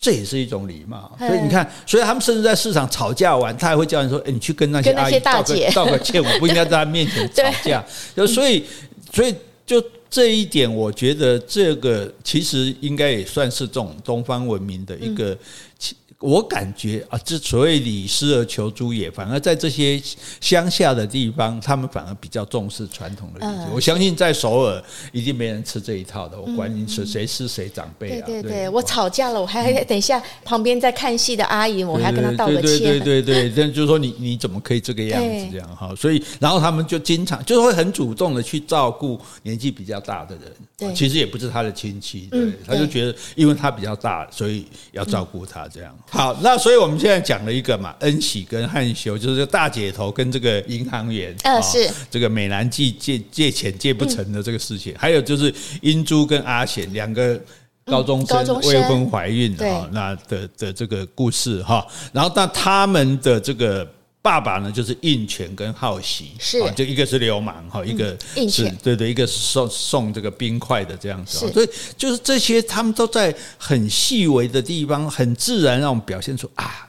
这也是一种礼貌，所以你看，所以他们甚至在市场吵架完，他还会叫人说：“哎，你去跟那些阿姨道个 道个歉，我不应该在他面前 吵架。”就所以，所以就这一点，我觉得这个其实应该也算是这种东方文明的一个。我感觉啊，这所谓礼失而求诸也，反而在这些乡下的地方，他们反而比较重视传统的礼节。我相信在首尔一定没人吃这一套的。我管你是谁是谁长辈啊？对对对，我吵架了，我还等一下旁边在看戏的阿姨，我还跟她道个歉。对对对对，但就是说你你怎么可以这个样子这样哈？所以然后他们就经常就是会很主动的去照顾年纪比较大的人。对，其实也不是他的亲戚，对，他就觉得因为他比较大，所以要照顾他这样。好，那所以我们现在讲了一个嘛，恩喜跟汉修，就是大姐头跟这个银行员，呃，是。这个美男计借借钱借不成的这个事情，还有就是英珠跟阿贤两个高中生未婚怀孕哈，那的的这个故事哈，然后那他们的这个。爸爸呢，就是应权跟好奇，是就一个是流氓哈，一个是对对，一个是送送这个冰块的这样子，所以就是这些他们都在很细微的地方，很自然让我们表现出啊。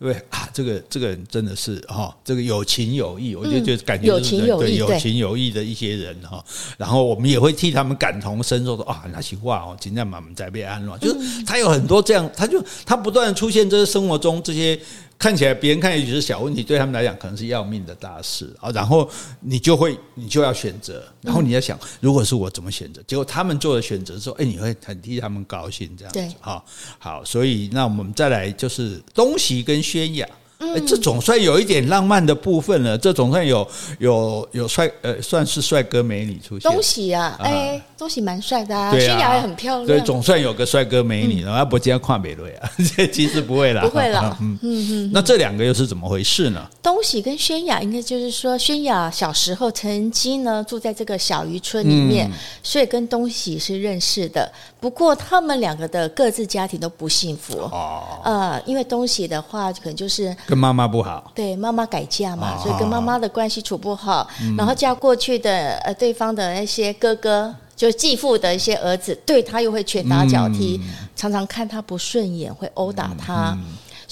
对啊，这个这个人真的是哈，这个有情有义，我就觉得感觉就是对有情有义的一些人哈。然后我们也会替他们感同身受，说啊，那些话哦，今天我们在被安乐，就是他有很多这样，他就他不断出现，这些生活中这些。看起来别人看也许是小问题，对他们来讲可能是要命的大事啊。然后你就会，你就要选择，然后你要想，如果是我怎么选择？结果他们做的选择之后，哎，你会很替他们高兴，这样子。好，好，所以那我们再来就是东西跟宣雅。哎，这总算有一点浪漫的部分了，这总算有有有帅呃，算是帅哥美女出现。东喜啊，哎，东喜蛮帅的啊，宣雅也很漂亮。对，总算有个帅哥美女，然后不今天跨美瑞啊，其实不会啦，不会啦。嗯嗯，那这两个又是怎么回事呢？东喜跟宣雅，应该就是说，宣雅小时候曾经呢住在这个小渔村里面，所以跟东喜是认识的。不过他们两个的各自家庭都不幸福哦。呃，因为东喜的话，可能就是。跟妈妈不好，对妈妈改嫁嘛，所以跟妈妈的关系处不好。然后嫁过去的呃，对方的那些哥哥，就继父的一些儿子，对他又会拳打脚踢，常常看他不顺眼，会殴打他。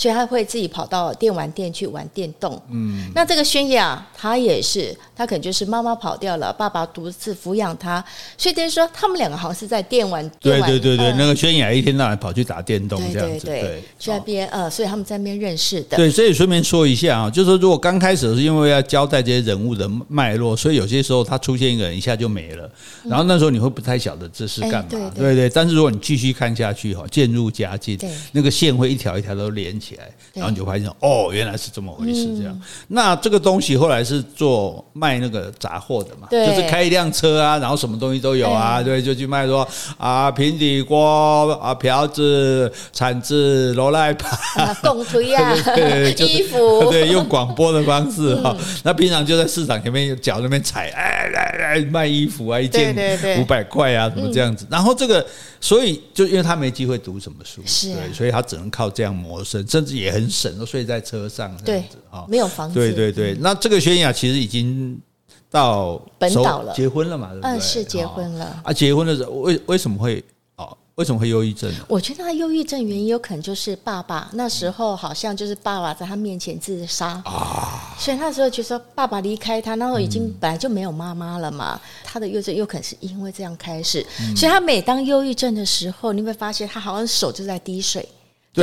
所以他会自己跑到电玩店去玩电动。嗯，那这个宣雅他也是，他可能就是妈妈跑掉了，爸爸独自抚养他。所以等于说，他们两个好像是在电玩。对对对对，那个轩雅一天到晚跑去打电动这样子。对，对，去那边呃，所以他们在那边认识的。对，所以顺便说一下啊，就是说，如果刚开始是因为要交代这些人物的脉络，所以有些时候他出现一个人一下就没了，然后那时候你会不太晓得这是干嘛。对对对。但是如果你继续看下去哈，渐入佳境，那个线会一条一条都连起来。然后你就发现哦，原来是这么回事，这样。嗯、那这个东西后来是做卖那个杂货的嘛，对就是开一辆车啊，然后什么东西都有啊，对，就去卖说啊平底锅啊瓢子铲子罗赖把贡推啊，对对 衣服，对，用广播的方式哈。嗯、那平常就在市场前面脚那边踩，哎来来卖衣服啊，一件五百块啊，什么这样子。然后这个。所以，就因为他没机会读什么书，对，所以他只能靠这样谋生，甚至也很省，都睡在车上这样子啊，没有房子。对对对，那这个宣雅其实已经到本岛了，结婚了嘛，对不对？嗯，是结婚了。啊，结婚的时候为为什么会？为什么会忧郁症？我觉得他忧郁症原因有可能就是爸爸那时候好像就是爸爸在他面前自杀啊，所以那时候就说爸爸离开他，那时候已经本来就没有妈妈了嘛。他的忧郁症有可能是因为这样开始，所以他每当忧郁症的时候，你会发现他好像手就在滴水。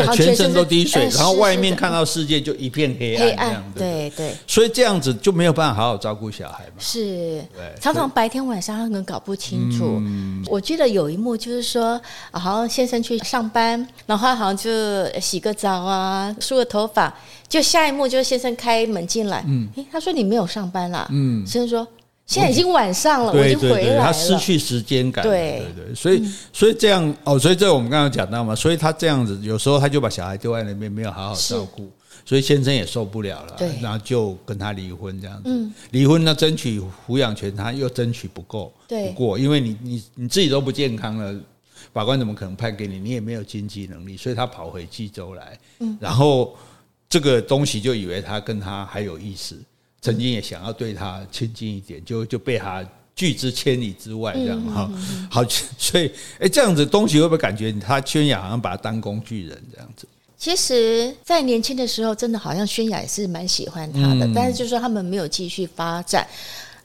对，全身都滴水，然后外面看到世界就一片黑暗，黑暗，对对。所以这样子就没有办法好好照顾小孩嘛。是，常常白天晚上他可能搞不清楚。我记得有一幕就是说，好像先生去上班，然后好像就洗个澡啊，梳个头发，就下一幕就是先生开门进来，嗯，诶，他说你没有上班啦，嗯，先生说。现在已经晚上了，我已经回来了。他失去时间感，对对对，所以所以这样哦，所以这我们刚刚讲到嘛，所以他这样子有时候他就把小孩丢在那边，没有好好照顾，所以先生也受不了了，然后就跟他离婚这样子。离婚呢，争取抚养权，他又争取不够，不过，因为你你你自己都不健康了，法官怎么可能判给你？你也没有经济能力，所以他跑回济州来，然后这个东西就以为他跟他还有意思。曾经也想要对他亲近一点，就就被他拒之千里之外，这样哈。好，所以哎，这样子东西会不会感觉他宣雅好像把他当工具人这样子？其实，在年轻的时候，真的好像宣雅也是蛮喜欢他的，但是就是说他们没有继续发展。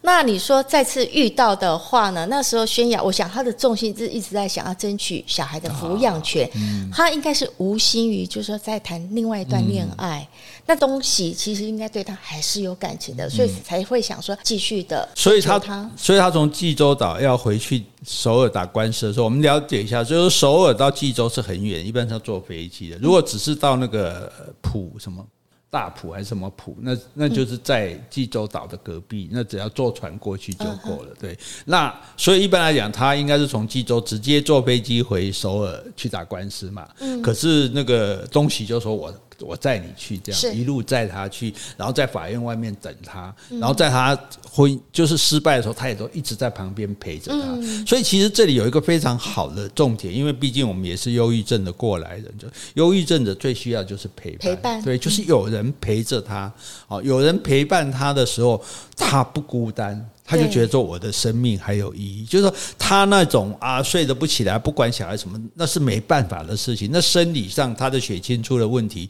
那你说再次遇到的话呢？那时候宣雅，我想他的重心是一直在想要争取小孩的抚养权，他应该是无心于就是说在谈另外一段恋爱。那东西其实应该对他还是有感情的，所以才会想说继续的。所以他，所以他从济州岛要回去首尔打官司的时候，我们了解一下，就是首尔到济州是很远，一般是要坐飞机的。如果只是到那个浦什么。大浦还是什么浦？那那就是在济州岛的隔壁，那只要坐船过去就够了。对，那所以一般来讲，他应该是从济州直接坐飞机回首尔去打官司嘛。嗯。可是那个东西就说我。我载你去，这样一路载他去，然后在法院外面等他，然后在他婚就是失败的时候，他也都一直在旁边陪着他。所以其实这里有一个非常好的重点，因为毕竟我们也是忧郁症的过来人，就忧郁症者最需要就是陪伴，陪伴，对，就是有人陪着他，哦，有人陪伴他的时候，他不孤单。他就觉得说我的生命还有意义，就是说他那种啊睡得不起来，不管小孩什么，那是没办法的事情。那生理上他的血清出了问题，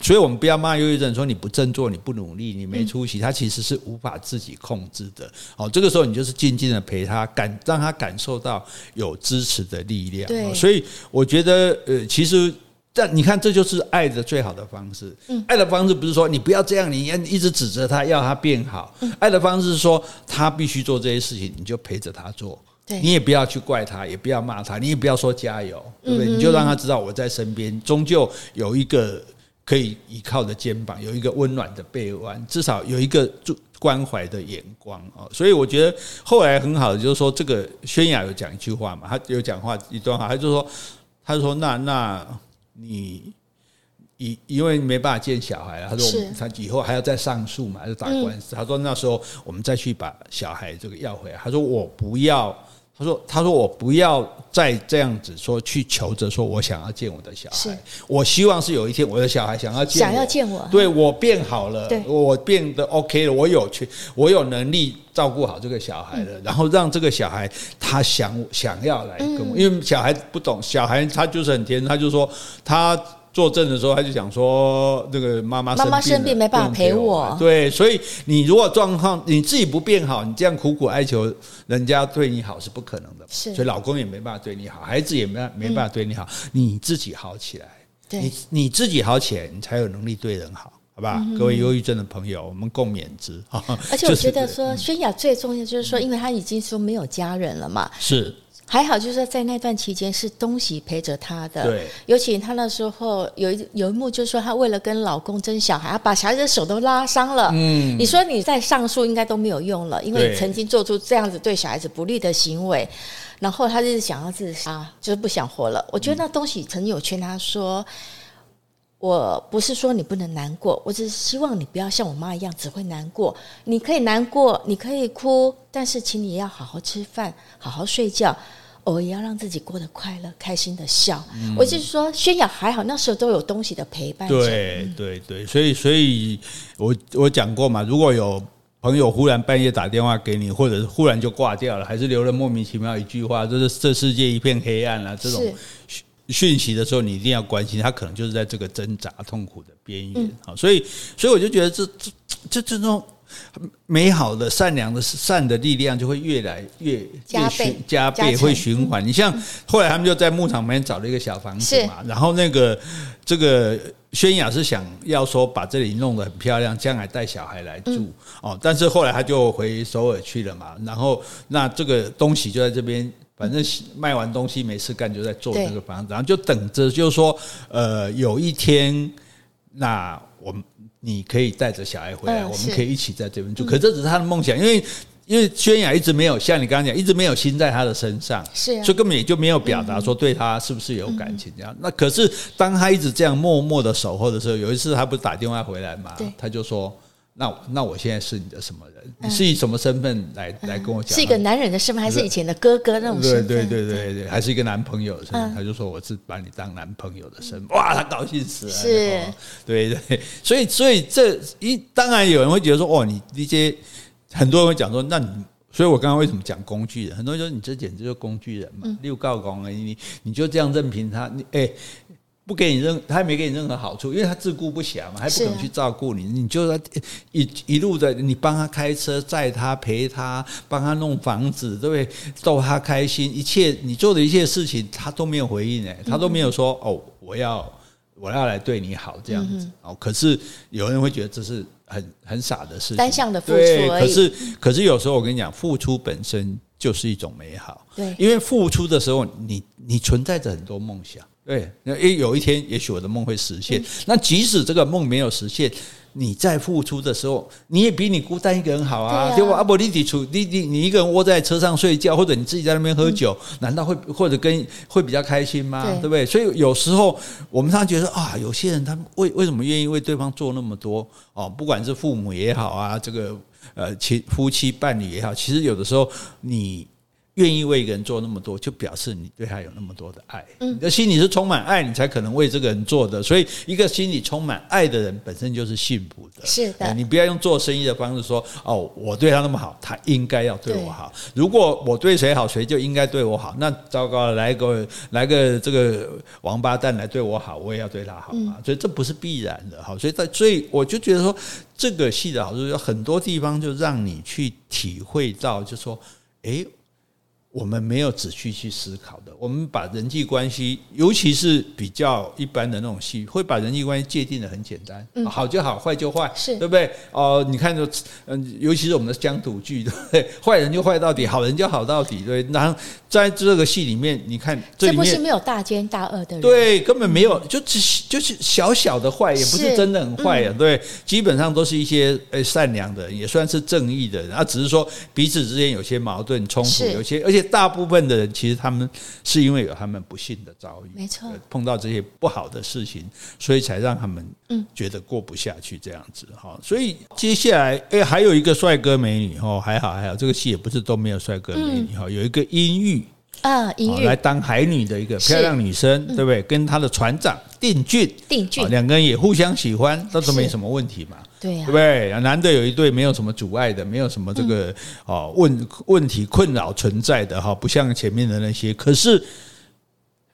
所以我们不要骂忧郁症，说你不振作，你不努力，你没出息，他其实是无法自己控制的。哦，这个时候你就是静静的陪他，感让他感受到有支持的力量。对，所以我觉得呃，其实。但你看，这就是爱的最好的方式。嗯爱的方式不是说你不要这样，你一直指责他，要他变好。爱的方式是说，他必须做这些事情，你就陪着他做。你也不要去怪他，也不要骂他，你也不要说加油，对不对？你就让他知道我在身边，终究有一个可以依靠的肩膀，有一个温暖的臂弯，至少有一个关怀的眼光啊。所以我觉得后来很好的就是说，这个轩雅有讲一句话嘛，他有讲话一段话，他就说，他就说那那你。因因为没办法见小孩，他说他以后还要再上诉嘛，还是打官司。他说那时候我们再去把小孩这个要回来。他说我不要，他说他说我不要再这样子说去求着说我想要见我的小孩。我希望是有一天我的小孩想要见想要见我，对我变好了，我变得 OK 了，我有去，我有能力照顾好这个小孩了，然后让这个小孩他想想要来跟我，因为小孩不懂，小孩他就是很天真，他就说他。作证的时候，他就讲说：“这个妈妈妈妈生病没办法陪我。”对，所以你如果状况你自己不变好，你这样苦苦哀求人家对你好是不可能的。是，所以老公也没办法对你好，孩子也没没办法对你好。你自己好起来，你你自己好起来，你才有能力对人好，好吧？各位忧郁症的朋友，我们共勉之。而且我觉得说，轩雅最重要就是说，因为他已经说没有家人了嘛。是。还好，就是在那段期间是东喜陪着她的。对，尤其她那时候有一有一幕，就是说她为了跟老公争小孩，把小孩的手都拉伤了。嗯，你说你在上诉应该都没有用了，因为你曾经做出这样子对小孩子不利的行为，然后她就是想要自杀，就是不想活了。我觉得那东喜曾经有劝她说。我不是说你不能难过，我只是希望你不要像我妈一样只会难过。你可以难过，你可以哭，但是请你要好好吃饭，好好睡觉，偶尔也要让自己过得快乐、开心的笑。嗯、我就是说，宣雅还好，那时候都有东西的陪伴。对对对，所以所以我我讲过嘛，如果有朋友忽然半夜打电话给你，或者是忽然就挂掉了，还是留了莫名其妙一句话，就是这世界一片黑暗了、啊，这种。讯息的时候，你一定要关心他，可能就是在这个挣扎痛苦的边缘。好，所以，所以我就觉得这这这这种美好的、善良的、善的力量就会越来越加倍、加倍会循环。你像后来他们就在牧场旁边找了一个小房子嘛，然后那个这个宣雅是想要说把这里弄得很漂亮，将来带小孩来住哦，但是后来他就回首尔去了嘛，然后那这个东西就在这边。反正卖完东西没事干，就在做那个房子，然后就等着，就是说，呃，有一天，那我们你可以带着小孩回来，我们可以一起在这边住。可这只是他的梦想，因为因为轩雅一直没有像你刚刚讲，一直没有心在他的身上，是，所以根本也就没有表达说对他是不是有感情这样。那可是当他一直这样默默的守候的时候，有一次他不是打电话回来嘛，他就说。那那我现在是你的什么人？你是以什么身份来来跟我讲？是一个男人的身份，还是以前的哥哥那种身份？对对对对对，还是一个男朋友的身份？他就说我是把你当男朋友的身份。哇，他高兴死了。是，对对，所以所以这一当然有人会觉得说，哦，你这些很多人会讲说，那你，所以我刚刚为什么讲工具人？很多人说你这简直就是工具人嘛，六告公啊，你你就这样任凭他，你哎。不给你任，他也没给你任何好处，因为他自顾不暇嘛，还不肯去照顾你。你就一一路的，你帮他开车载他陪他，帮他弄房子，对不对？逗他开心，一切你做的一切事情，他都没有回应哎，他都没有说哦，我要我要来对你好这样子哦。可是有人会觉得这是很很傻的事情，单向的付出而已。可是可是有时候我跟你讲，付出本身就是一种美好。对，因为付出的时候，你你存在着很多梦想。对，那有一天，也许我的梦会实现。那即使这个梦没有实现，你在付出的时候，你也比你孤单一个人好啊。对吧？阿伯，你你你你你一个人窝在车上睡觉，或者你自己在那边喝酒，难道会或者跟会比较开心吗？对不对？所以有时候我们常常觉得啊，有些人他们为为什么愿意为对方做那么多哦？不管是父母也好啊，这个呃妻夫妻伴侣也好，其实有的时候你。愿意为一个人做那么多，就表示你对他有那么多的爱。你的心里是充满爱，你才可能为这个人做的。所以，一个心里充满爱的人，本身就是幸福的。是的，你不要用做生意的方式说：“哦，我对他那么好，他应该要对我好。如果我对谁好，谁就应该对我好。那糟糕了，来个来个这个王八蛋来对我好，我也要对他好嘛。所以这不是必然的。哈，所以在所以我就觉得说，这个戏的好处有很多地方，就让你去体会到，就说，诶。我们没有仔细去思考的，我们把人际关系，尤其是比较一般的那种戏，会把人际关系界定的很简单，嗯、好就好，坏就坏，是对不对？哦、呃，你看，就嗯，尤其是我们的乡土剧，对不对？坏人就坏到底，好人就好到底，对。然后在这个戏里面，你看这里面，这部戏没有大奸大恶的人，对，根本没有，就只就是小小的坏，也不是真的很坏啊，对，基本上都是一些呃善良的人，也算是正义的人，啊，只是说彼此之间有些矛盾冲突，有些而且。大部分的人其实他们是因为有他们不幸的遭遇，没错，碰到这些不好的事情，所以才让他们嗯。觉得过不下去这样子哈。所以接下来诶，还有一个帅哥美女哈，还好还好，这个戏也不是都没有帅哥美女哈，有一个阴郁啊，来当海女的一个漂亮女生，对不对？跟他的船长定俊，定俊。两个人也互相喜欢，那都没什么问题嘛。对呀，对不对？难得有一对没有什么阻碍的，没有什么这个哦问问题困扰存在的哈，不像前面的那些。可是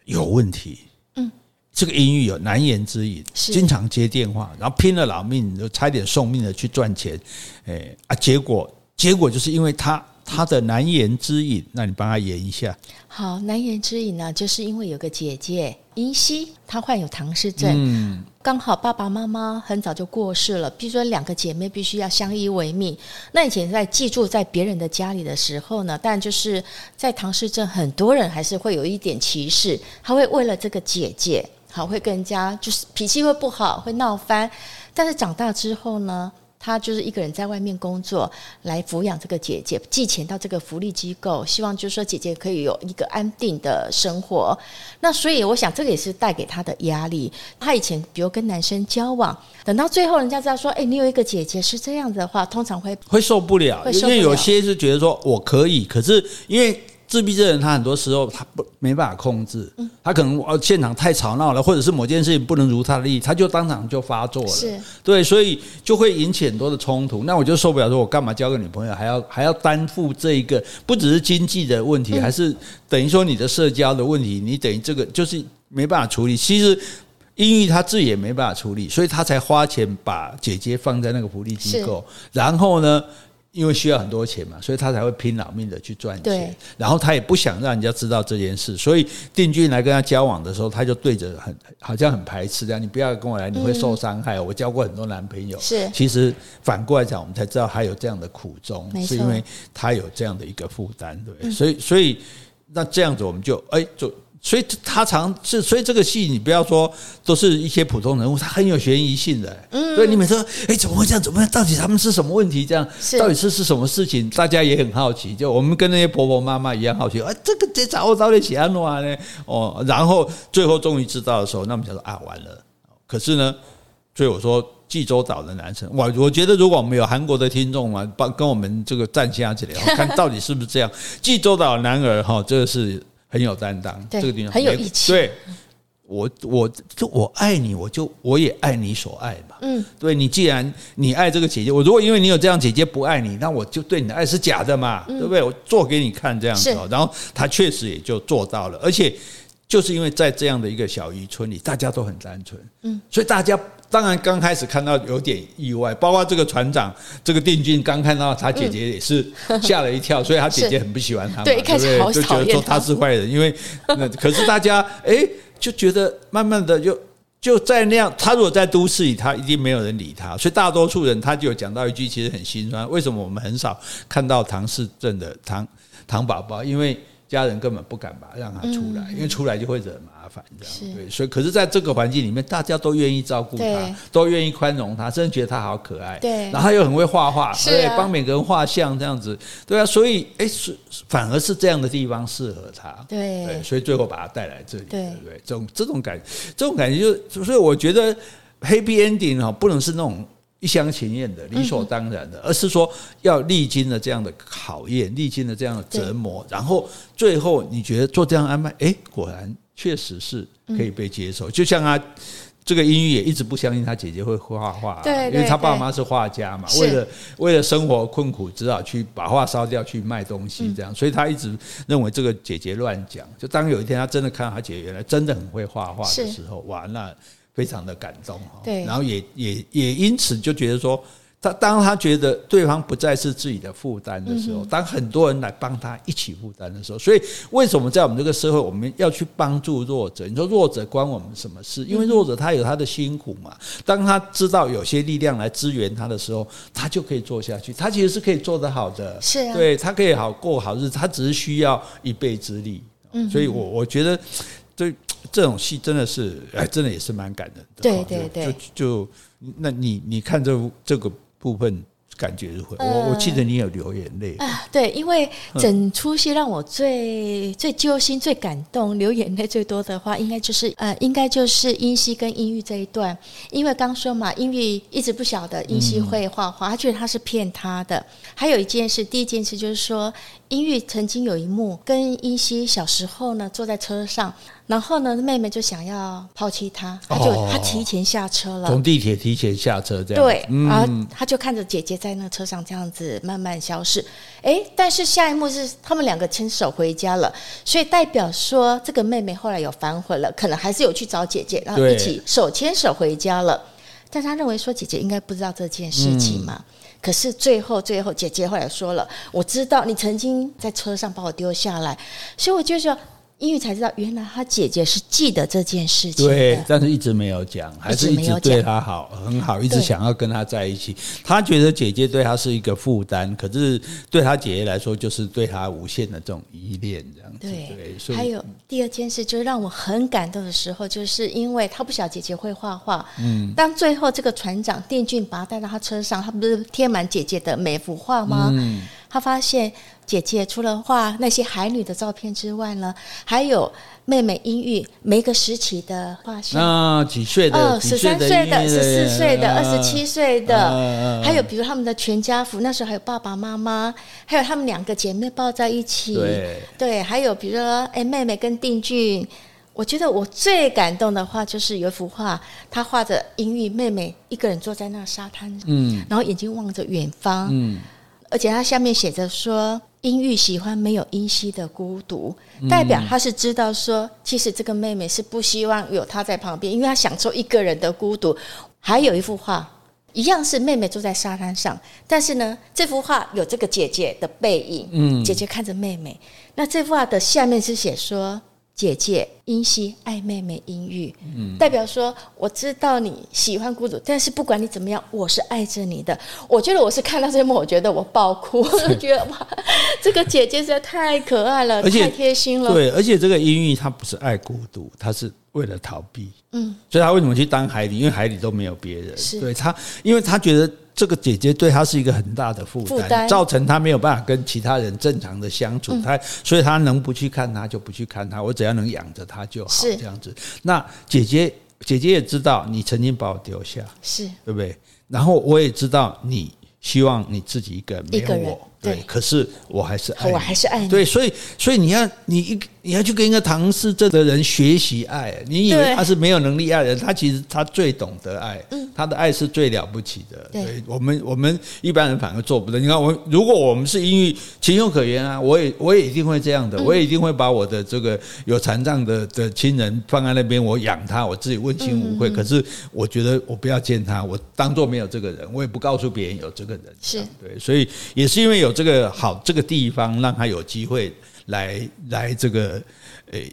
有问题，嗯，这个殷玉有难言之隐，经常接电话，然后拼了老命，就差点送命的去赚钱，哎啊，结果结果就是因为他。他的难言之隐，那你帮他演一下。好，难言之隐呢，就是因为有个姐姐殷希，她患有唐氏症，嗯，刚好爸爸妈妈很早就过世了，比如说两个姐妹必须要相依为命。那以前在寄住在别人的家里的时候呢，但就是在唐氏症，很多人还是会有一点歧视，他会为了这个姐姐，好会跟人家就是脾气会不好，会闹翻。但是长大之后呢？他就是一个人在外面工作，来抚养这个姐姐，寄钱到这个福利机构，希望就是说姐姐可以有一个安定的生活。那所以我想，这个也是带给他的压力。他以前比如跟男生交往，等到最后人家知道说，哎，你有一个姐姐是这样子的话，通常会会受不了，会受不了，因为有些是觉得说我可以，可是因为。自闭症人，他很多时候他不没办法控制，他可能呃现场太吵闹了，或者是某件事情不能如他的意，他就当场就发作了。是，对，所以就会引起很多的冲突。那我就受不了，说我干嘛交个女朋友，还要还要担负这一个，不只是经济的问题，还是等于说你的社交的问题，你等于这个就是没办法处理。其实因为他自己也没办法处理，所以他才花钱把姐姐放在那个福利机构，然后呢，因为需要很多钱嘛，所以他才会拼老命的去赚钱。对，然后他也不想让人家知道这件事，所以定军来跟他交往的时候，他就对着很好像很排斥这样，你不要跟我来，你会受伤害。我交过很多男朋友，是。其实反过来讲，我们才知道他有这样的苦衷，是因为他有这样的一个负担，对。所以，所以那这样子我们就哎就。所以他常是，所以这个戏你不要说都是一些普通人物，他很有悬疑性的。嗯，所以你每次说，哎，怎么会这样？怎么样？到底他们是什么问题？这样，到底是是什么事情？大家也很好奇。就我们跟那些婆婆妈妈一样好奇。哎，这个这找我到底写安诺呢？哦，然后最后终于知道的时候，那么就说啊，完了。可是呢，所以我说济州岛的男生，我我觉得如果我们有韩国的听众嘛，帮跟我们这个站下起来，看到底是不是这样？济州岛男儿哈，这个是。很有担当，这个地方很有义气。对，我我就我爱你，我就我也爱你所爱嘛。嗯，对，你既然你爱这个姐姐，我如果因为你有这样姐姐不爱你，那我就对你的爱是假的嘛，对不对？我做给你看这样子，然后他确实也就做到了，而且。就是因为在这样的一个小渔村里，大家都很单纯，嗯，所以大家当然刚开始看到有点意外，包括这个船长这个定军刚看到他姐姐也是 吓了一跳，所以他姐姐很不喜欢他嘛，对，一开始就觉得说他是坏人，因为那可是大家哎就觉得慢慢的就就在那样，他如果在都市里，他一定没有人理他，所以大多数人他就有讲到一句其实很心酸，为什么我们很少看到唐氏症的唐唐宝宝？因为家人根本不敢把让他出来，因为出来就会惹麻烦，这样对。所以，可是在这个环境里面，大家都愿意照顾他，都愿意宽容他，真的觉得他好可爱。对，然后他又很会画画，对，帮每个人画像这样子，对啊。所以，哎，是反而是这样的地方适合他。对，所以最后把他带来这里，对不对？这种这种感，这种感觉就，所以我觉得 happy ending 哈，不能是那种。一厢情愿的、理所当然的，而是说要历经了这样的考验，历经了这样的折磨，然后最后你觉得做这样安排，哎，果然确实是可以被接受。就像他这个英语也一直不相信他姐姐会画画，对，因为他爸妈是画家嘛，为了为了生活困苦，只好去把画烧掉去卖东西，这样，所以他一直认为这个姐姐乱讲。就当有一天他真的看到他姐姐原来真的很会画画的时候，哇，那。非常的感动哈，对，然后也也也因此就觉得说，他当他觉得对方不再是自己的负担的时候，嗯、当很多人来帮他一起负担的时候，所以为什么在我们这个社会，我们要去帮助弱者？你说弱者关我们什么事？因为弱者他有他的辛苦嘛。当他知道有些力量来支援他的时候，他就可以做下去。他其实是可以做得好的，是啊，对，他可以好过好日子，他只是需要一臂之力。嗯，所以我我觉得这这种戏真的是，哎，真的也是蛮感人的。对对对，就就那你你看这这个。部分感觉如何？我我记得你有流眼泪啊，对，因为整出戏让我最最揪心、最感动、流眼泪最多的话，应该就是呃，应该就是英熙跟英玉这一段。因为刚说嘛，英玉一直不晓得英熙会画画，他觉得他是骗他的。还有一件事，第一件事就是说，英玉曾经有一幕跟英熙小时候呢坐在车上。然后呢，妹妹就想要抛弃他，他就他提前下车了，从地铁提前下车这样。对，然后他就看着姐姐在那车上这样子慢慢消失。哎，但是下一幕是他们两个牵手回家了，所以代表说这个妹妹后来有反悔了，可能还是有去找姐姐，然后一起手牵手回家了。但他认为说姐姐应该不知道这件事情嘛。可是最后最后姐姐后来说了，我知道你曾经在车上把我丢下来，所以我就说。因为才知道，原来他姐姐是记得这件事情。对，但是一直没有讲，还是一直对他好，很好，一直想要跟他在一起。他觉得姐姐对他是一个负担，可是对他姐姐来说，就是对他无限的这种依恋，这样子。对，所以还有第二件事，就是让我很感动的时候，就是因为他不晓得姐姐会画画。嗯。当最后这个船长电俊把他带到他车上，他不是贴满姐姐的每幅画吗？嗯。他发现。姐姐除了画那些海女的照片之外呢，还有妹妹英玉每个时期的画像。啊，几岁的？哦，十三岁的、十四岁的、二十七岁的，还有比如他们的全家福，那时候还有爸爸妈妈，还有他们两个姐妹抱在一起。对。对，还有比如说，哎，妹妹跟定俊，我觉得我最感动的画就是有一幅画，他画着英玉妹妹一个人坐在那个沙滩，嗯，然后眼睛望着远方，嗯，而且他下面写着说。英玉喜欢没有英熙的孤独，代表他是知道说，其实这个妹妹是不希望有他在旁边，因为她享受一个人的孤独。还有一幅画，一样是妹妹坐在沙滩上，但是呢，这幅画有这个姐姐的背影，嗯，姐姐看着妹妹。那这幅画的下面是写说。姐姐英熙爱妹妹英玉，嗯，代表说我知道你喜欢孤独，但是不管你怎么样，我是爱着你的。我觉得我是看到这一幕，我觉得我爆哭，我觉得哇，这个姐姐实在太可爱了，太贴心了。对，而且这个英玉她不是爱孤独，她是为了逃避，嗯，所以她为什么去当海里？因为海里都没有别人，是对她，因为她觉得。这个姐姐对她是一个很大的负担，造成她没有办法跟其他人正常的相处。她、嗯，所以她能不去看她就不去看她，我只要能养着她就好，这样子。那姐姐，姐姐也知道你曾经把我丢下，是对不对？然后我也知道你希望你自己一个人没有我，对，可是我还是爱，我还是爱你。对，所以，所以你要你一。你要去跟一个唐氏症的人学习爱，你以为他是没有能力爱的人，他其实他最懂得爱，他的爱是最了不起的。对，我们我们一般人反而做不到。你看，我如果我们是因为情有可原啊，我也我也一定会这样的，我也一定会把我的这个有残障的的亲人放在那边，我养他，我自己问心无愧。可是我觉得我不要见他，我当做没有这个人，我也不告诉别人有这个人。是对，所以也是因为有这个好这个地方，让他有机会。来来，这个诶。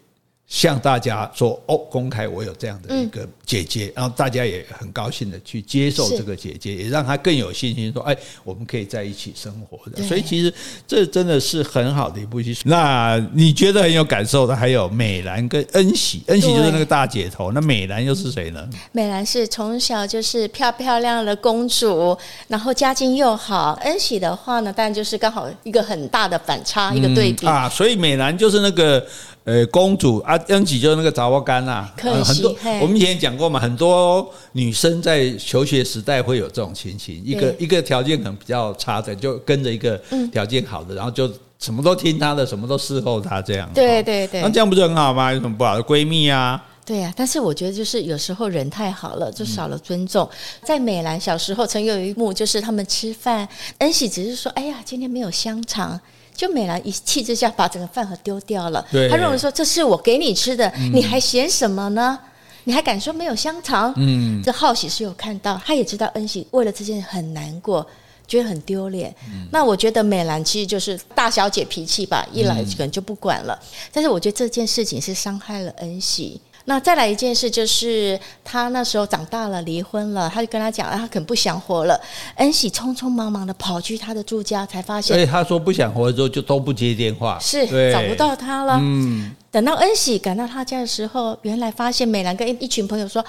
向大家说哦，公开我有这样的一个姐姐，嗯、然后大家也很高兴的去接受这个姐姐，也让她更有信心说，哎，我们可以在一起生活的。所以其实这真的是很好的一部戏。那你觉得很有感受的还有美兰跟恩喜，恩喜就是那个大姐头，那美兰又是谁呢？美兰是从小就是漂漂亮亮的公主，然后家境又好。恩喜的话呢，当然就是刚好一个很大的反差，嗯、一个对比啊。所以美兰就是那个。呃，公主啊，恩喜就是那个查某干呐，很多我们以前讲过嘛，很多女生在求学时代会有这种情形，一个一个条件可能比较差的，就跟着一个条件好的，然后就什么都听她的，什么都伺候她这样。对对对，那这样不是很好吗？有什么不好的闺蜜啊？对呀，但是我觉得就是有时候人太好了，就少了尊重。在美兰小时候曾有一幕，就是他们吃饭，恩喜只是说：“哎呀，今天没有香肠。”就美兰一气之下把整个饭盒丢掉了。对他认为说，这是我给你吃的，嗯、你还嫌什么呢？你还敢说没有香肠？嗯，这浩喜是有看到，他也知道恩喜为了这件事很难过，觉得很丢脸。嗯、那我觉得美兰其实就是大小姐脾气吧，一来可能就不管了。嗯、但是我觉得这件事情是伤害了恩喜。那再来一件事，就是他那时候长大了，离婚了，他就跟他讲，他可能不想活了。恩喜匆匆忙忙的跑去他的住家，才发现，所以他说不想活了之后，就都不接电话，是找不到他了。嗯，等到恩喜赶到他家的时候，原来发现美兰跟一群朋友说：“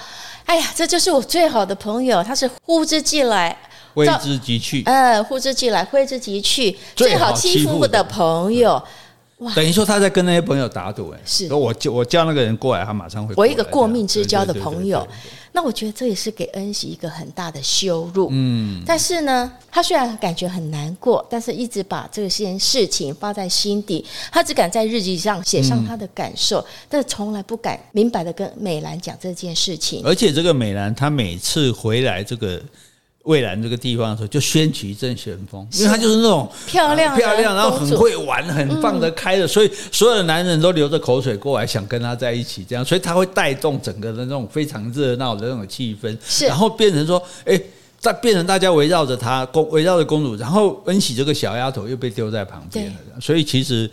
哎呀，这就是我最好的朋友，他是呼之即来，挥之即去。呃，呼之即来，挥之即去，最好欺负的朋友。”哇等于说他在跟那些朋友打赌，哎，是，我叫我叫那个人过来，他马上会。我一个过命之交的朋友，那我觉得这也是给恩熙一个很大的羞辱。嗯，但是呢，他虽然感觉很难过，但是一直把这件事情放在心底，他只敢在日记上写上他的感受，嗯、但是从来不敢明白的跟美兰讲这件事情。而且这个美兰，她每次回来这个。蔚蓝这个地方的时候，就掀起一阵旋风，因为她就是那种漂亮漂亮，然后很会玩，很放得开的，所以所有的男人都流着口水过来想跟她在一起，这样，所以她会带动整个的那种非常热闹的那种气氛，然后变成说，哎。再变成大家围绕着她，公围绕着公主，然后恩喜这个小丫头又被丢在旁边了。所以其实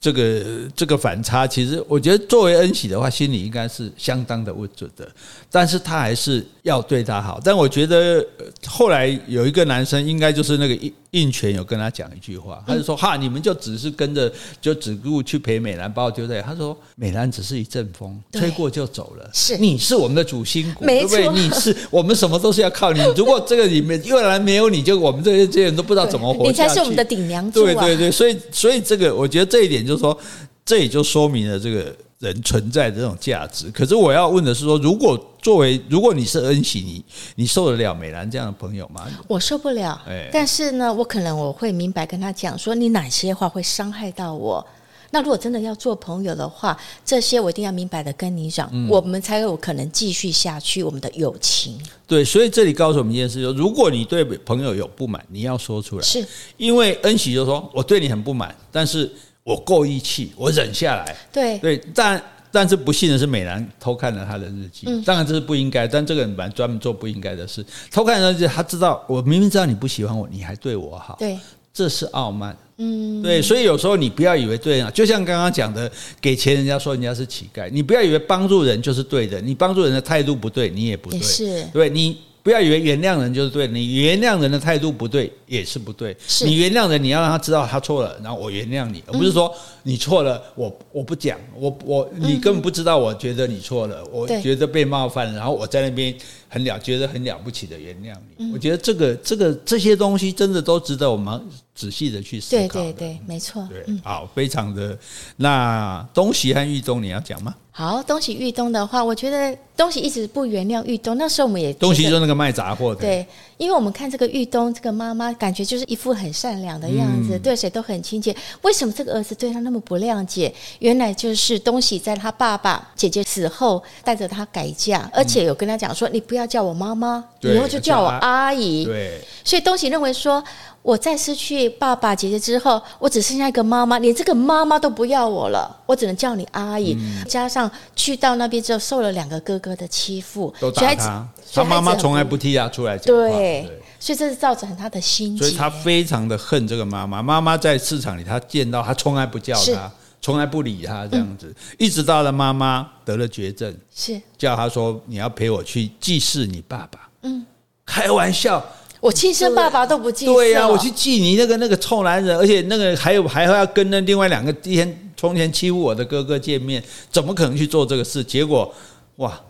这个这个反差，其实我觉得作为恩喜的话，心里应该是相当的温顺的，但是他还是要对他好。但我觉得后来有一个男生，应该就是那个印印泉有跟他讲一句话，他就说：“哈，你们就只是跟着，就只顾去陪美兰，把我丢在。”他说：“美兰只是一阵风，吹过就走了。是你是我们的主心骨，对不对？你是我们什么都是要靠你。如果这个里面越来没有你，就我们这些这些人都不知道怎么活下去。你才是我们的顶梁柱啊！对对对，所以所以这个，我觉得这一点就是说，这也就说明了这个人存在的这种价值。可是我要问的是说，如果作为如果你是恩喜，你你受得了美兰这样的朋友吗？我受不了。哎，但是呢，我可能我会明白跟他讲说，你哪些话会伤害到我。那如果真的要做朋友的话，这些我一定要明白的跟你讲，嗯、我们才有可能继续下去我们的友情。对，所以这里告诉我们一件事：就如果你对朋友有不满，你要说出来。是，因为恩喜就说：“我对你很不满，但是我够义气，我忍下来。”对对，但但是不幸的是，美兰偷看了他的日记。嗯，当然这是不应该，但这个人蛮专门做不应该的事。偷看日记，他知道我明明知道你不喜欢我，你还对我好。对。这是傲慢，嗯，对，所以有时候你不要以为对啊，就像刚刚讲的，给钱人家说人家是乞丐，你不要以为帮助人就是对的，你帮助人的态度不对，你也不对，是，对，你不要以为原谅人就是对，你原谅人的态度不对也是不对，你原谅人，你要让他知道他错了，然后我原谅你，而不是说你错了，我我不讲，我我你根本不知道，我觉得你错了，我觉得被冒犯了，然后我在那边。很了，觉得很了不起的原谅你。嗯、我觉得这个、这个、这些东西真的都值得我们仔细的去思考。对对对，没错。对，好，非常的。那东西和玉东，你要讲吗？好，东西玉东的话，我觉得东西一直不原谅玉东。那时候我们也东西就是那个卖杂货的。对，因为我们看这个玉东这个妈妈，感觉就是一副很善良的样子，嗯、对谁都很亲切。为什么这个儿子对他那么不谅解？原来就是东西在他爸爸、姐姐死后带着他改嫁，而且有跟他讲说：“你不要叫我妈妈，以后就叫我阿姨。”对，所以东西认为说。我在失去爸爸、姐姐之后，我只剩下一个妈妈，连这个妈妈都不要我了，我只能叫你阿姨。嗯、加上去到那边之后，受了两个哥哥的欺负，都打他，他妈妈从来不替他出来讲话。对，对所以这是造成他的心结。所以他非常的恨这个妈妈。妈妈在市场里，他见到他从来不叫他，从是来不理他，这样子，嗯、一直到了妈妈得了绝症，是叫他说你要陪我去祭祀你爸爸。嗯，开玩笑。我亲生爸爸都不记得。对呀、啊，我去记你那个那个臭男人，而且那个还有还要跟那另外两个一天从前欺负我的哥哥见面，怎么可能去做这个事？结果哇，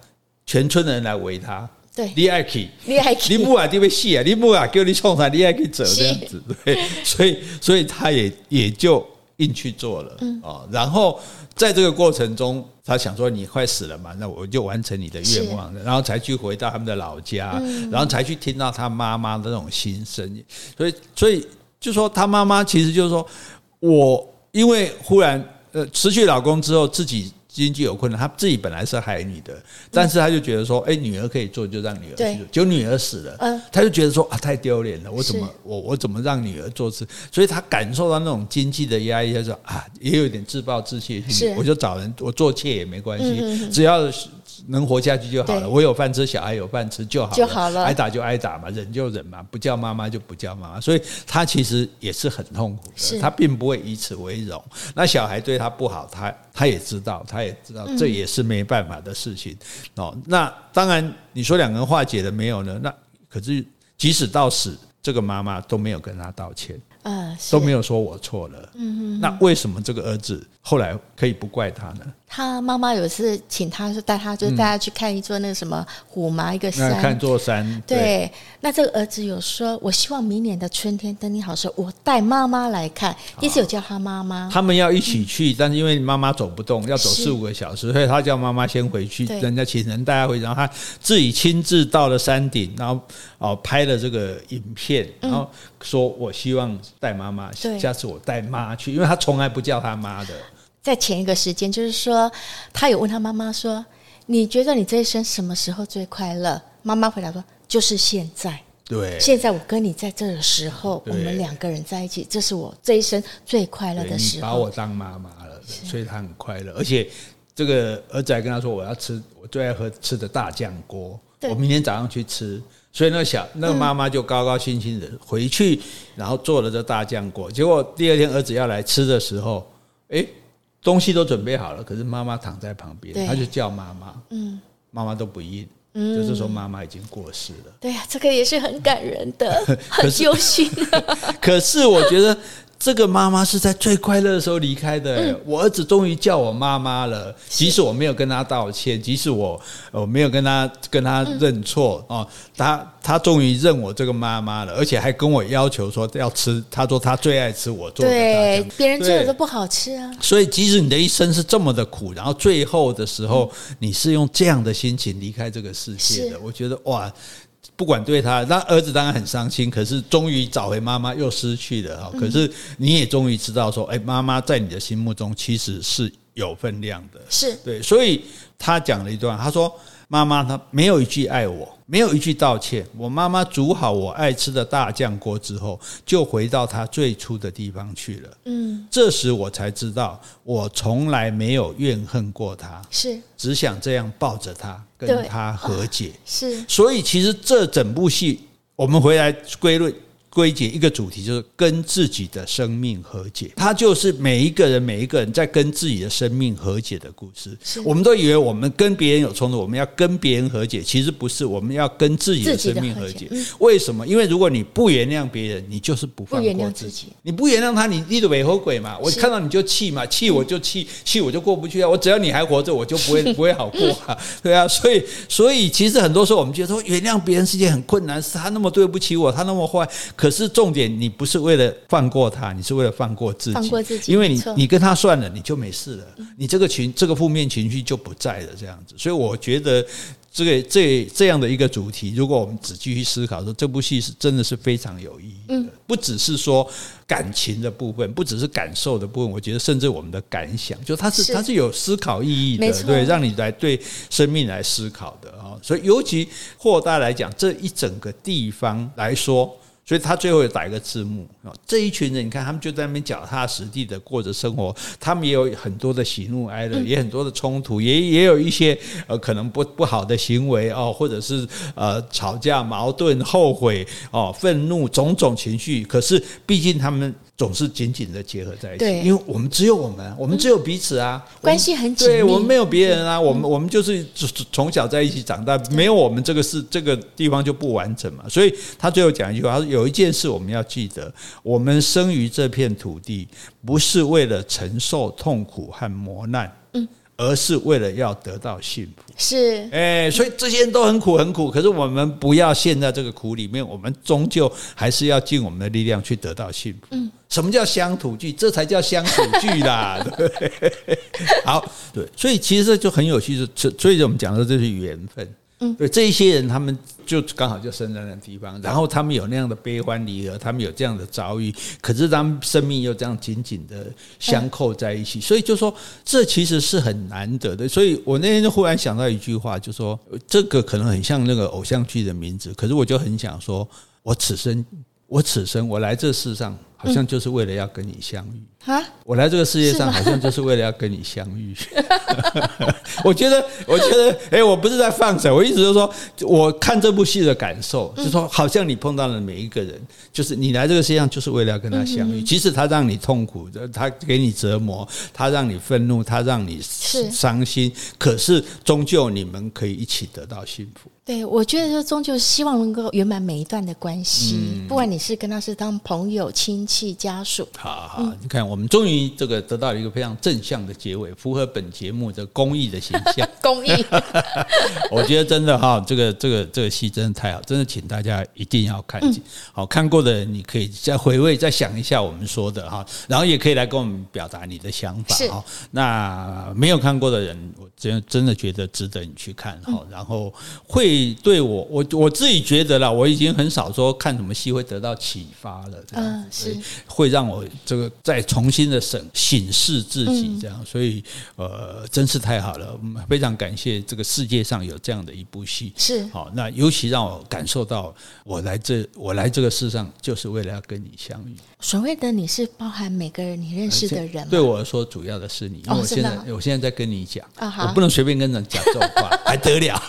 全村的人来围他。对，你爱去，你爱去，你不啊就被戏啊，你不啊叫你冲他，你爱去走这样子。对，所以所以他也也就硬去做了啊、嗯哦，然后。在这个过程中，他想说你快死了嘛，那我就完成你的愿望，然后才去回到他们的老家，嗯、然后才去听到他妈妈的那种心声。所以，所以就说他妈妈其实就是说我因为忽然呃失去老公之后自己。经济有困难，他自己本来是海女的，但是他就觉得说，哎，女儿可以做，就让女儿去做。结果女儿死了，他就觉得说啊，太丢脸了，我怎么我我怎么让女儿做事？所以他感受到那种经济的压抑，他说啊，也有点自暴自弃。我就找人，我做妾也没关系，只要能活下去就好了，我有饭吃，小孩有饭吃就好了，就好了挨打就挨打嘛，忍就忍嘛，不叫妈妈就不叫妈妈，所以他其实也是很痛苦的，他并不会以此为荣。那小孩对他不好，他他也知道，他也知道，这也是没办法的事情哦。那当然，你说两个人化解了没有呢？那可是即使到死，这个妈妈都没有跟他道歉。嗯，都没有说我错了，嗯嗯，那为什么这个儿子后来可以不怪他呢？他妈妈有一次请他是带他，就带他去看一座那个什么虎麻一个山，嗯、看座山。对，对，那这个儿子有说，我希望明年的春天等你好时候，我带妈妈来看。第一直有叫他妈妈，他们要一起去，嗯、但是因为妈妈走不动，要走四五个小时，所以他叫妈妈先回去，人家请人带他回，然后他自己亲自到了山顶，然后哦拍了这个影片，然后说我希望带妈妈，下次我带妈去，因为他从来不叫他妈的。在前一个时间，就是说，他有问他妈妈说：“你觉得你这一生什么时候最快乐？”妈妈回答说：“就是现在。”对，现在我跟你在这的时候，我们两个人在一起，这是我这一生最快乐的时候。你把我当妈妈了，所以他很快乐。而且这个儿子还跟他说：“我要吃我最爱喝吃的大酱锅，我明天早上去吃。”所以那个小那个妈妈就高高兴兴的回去，然后做了这大酱锅。结果第二天儿子要来吃的时候，哎。东西都准备好了，可是妈妈躺在旁边，他就叫妈妈，嗯，妈妈都不应，嗯，就是说妈妈已经过世了。对呀，这个也是很感人的，很揪心。可是我觉得。这个妈妈是在最快乐的时候离开的，嗯。我儿子终于叫我妈妈了，即使我没有跟他道歉，即使我我没有跟他跟他认错哦，他他终于认我这个妈妈了，而且还跟我要求说要吃。他说他最爱吃我做的，对，别人做的都不好吃啊。所以即使你的一生是这么的苦，然后最后的时候你是用这样的心情离开这个世界的，我觉得哇。不管对他，那儿子当然很伤心。可是终于找回妈妈，又失去了哈。可是你也终于知道说，哎，妈妈在你的心目中其实是有分量的。是对，所以他讲了一段，他说。妈妈她没有一句爱我，没有一句道歉。我妈妈煮好我爱吃的大酱锅之后，就回到她最初的地方去了。嗯，这时我才知道，我从来没有怨恨过她，是只想这样抱着她，跟她和解。是，所以其实这整部戏，我们回来归论。归结一个主题，就是跟自己的生命和解。它就是每一个人，每一个人在跟自己的生命和解的故事。我们都以为我们跟别人有冲突，我们要跟别人和解，其实不是，我们要跟自己的生命和解。为什么？因为如果你不原谅别人，你就是不放过自己。你不原谅他，你立的尾后鬼嘛？我看到你就气嘛，气我就气，气我就过不去啊！我只要你还活着，我就不会不会好过啊！对啊，所以所以其实很多时候我们觉得说原谅别人是件很困难，是他那么对不起我，他那么坏，可。是重点，你不是为了放过他，你是为了放过自己。放过自己，因为你你跟他算了，你就没事了，你这个情这个负面情绪就不在了，这样子。所以我觉得这个这这样的一个主题，如果我们只继续思考说，这部戏是真的是非常有意义的，不只是说感情的部分，不只是感受的部分，我觉得甚至我们的感想，就它是它是有思考意义的，对，让你来对生命来思考的啊。所以尤其扩大来讲，这一整个地方来说。所以他最后也打一个字幕啊，这一群人你看，他们就在那边脚踏实地的过着生活，他们也有很多的喜怒哀乐，也很多的冲突，也也有一些呃可能不不好的行为哦，或者是呃吵架、矛盾、后悔哦、愤怒种种情绪。可是毕竟他们。总是紧紧的结合在一起，因为我们只有我们，我们只有彼此啊，关系很紧密。对，我们没有别人啊，我们我们就是从小在一起长大，没有我们这个是这个地方就不完整嘛。所以他最后讲一句话，他说有一件事我们要记得：我们生于这片土地，不是为了承受痛苦和磨难。而是为了要得到幸福，是，哎，所以这些人都很苦很苦，可是我们不要陷在这个苦里面，我们终究还是要尽我们的力量去得到幸福。嗯，什么叫乡土剧？这才叫乡土剧啦，对 不对？好，对，所以其实这就很有趣，是，所以我们讲的这是缘分。嗯，对，这一些人，他们就刚好就生在那地方，然后他们有那样的悲欢离合，他们有这样的遭遇，可是他们生命又这样紧紧的相扣在一起，所以就说这其实是很难得的。所以我那天就忽然想到一句话，就说这个可能很像那个偶像剧的名字，可是我就很想说，我此生，我此生，我来这世上好像就是为了要跟你相遇。啊！我来这个世界上好像就是为了要跟你相遇。我觉得，我觉得，哎，我不是在放水，我一直都说，我看这部戏的感受，就是说，好像你碰到了每一个人，就是你来这个世界上就是为了要跟他相遇。即使他让你痛苦，他给你折磨，他让你愤怒，他让你伤心，可是终究你们可以一起得到幸福。对，我觉得说终究希望能够圆满每一段的关系，不管你是跟他是当朋友、亲戚、家属。好好，你看我。们终于这个得到了一个非常正向的结尾，符合本节目的公益的形象。公益，我觉得真的哈，这个这个这个戏真的太好，真的请大家一定要看。好，看过的人你可以再回味、再想一下我们说的哈，然后也可以来跟我们表达你的想法。哈，那没有看过的人，我真真的觉得值得你去看哈。然后会对我，我我自己觉得啦，我已经很少说看什么戏会得到启发了。嗯，是会让我这个再重。新的审审视自己，这样，所以呃，真是太好了。非常感谢这个世界上有这样的一部戏，是好。那尤其让我感受到，我来这，我来这个世上，就是为了要跟你相遇。所谓的你是包含每个人你认识的人，对我来说，主要的是你。因为我现在，我现在在跟你讲，我不能随便跟人讲这种话，还得了？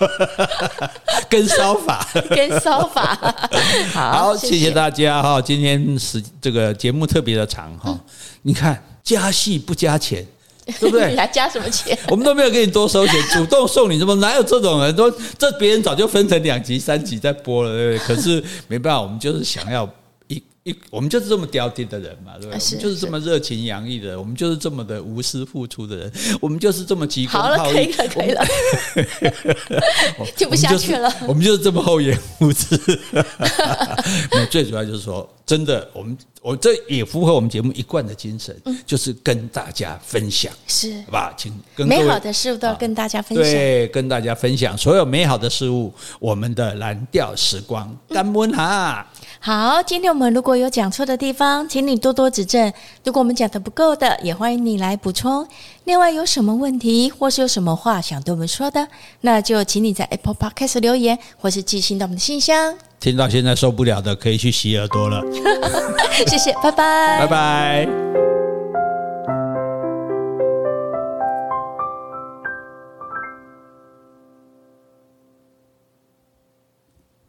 跟烧法，跟烧法。好，谢谢大家哈。今天时这个节目特别的长哈。你看加戏不加钱，对不对？你还加什么钱？我们都没有给你多收钱，主动送你什么？哪有这种人？都这别人早就分成两集、三集在播了，对不对？可是没办法，我们就是想要。我们就是这么刁剔的人嘛，对不对？我们就是这么热情洋溢的人，我们就是这么的无私付出的人，我们就是这么急功好了。可以了，可以了，听 不下去了。我们就是这么厚颜无耻。最主要就是说，真的，我们我这也符合我们节目一贯的精神，就是跟大家分享，是好吧？请跟美好的事物都要跟大家分享，对，跟大家分享所有美好的事物。我们的蓝调时光，干温哈。好，今天我们如果有讲错的地方，请你多多指正。如果我们讲的不够的，也欢迎你来补充。另外，有什么问题或是有什么话想对我们说的，那就请你在 Apple Podcast 留言，或是寄信到我们的信箱。听到现在受不了的，可以去洗耳朵了。谢谢，拜拜，拜拜。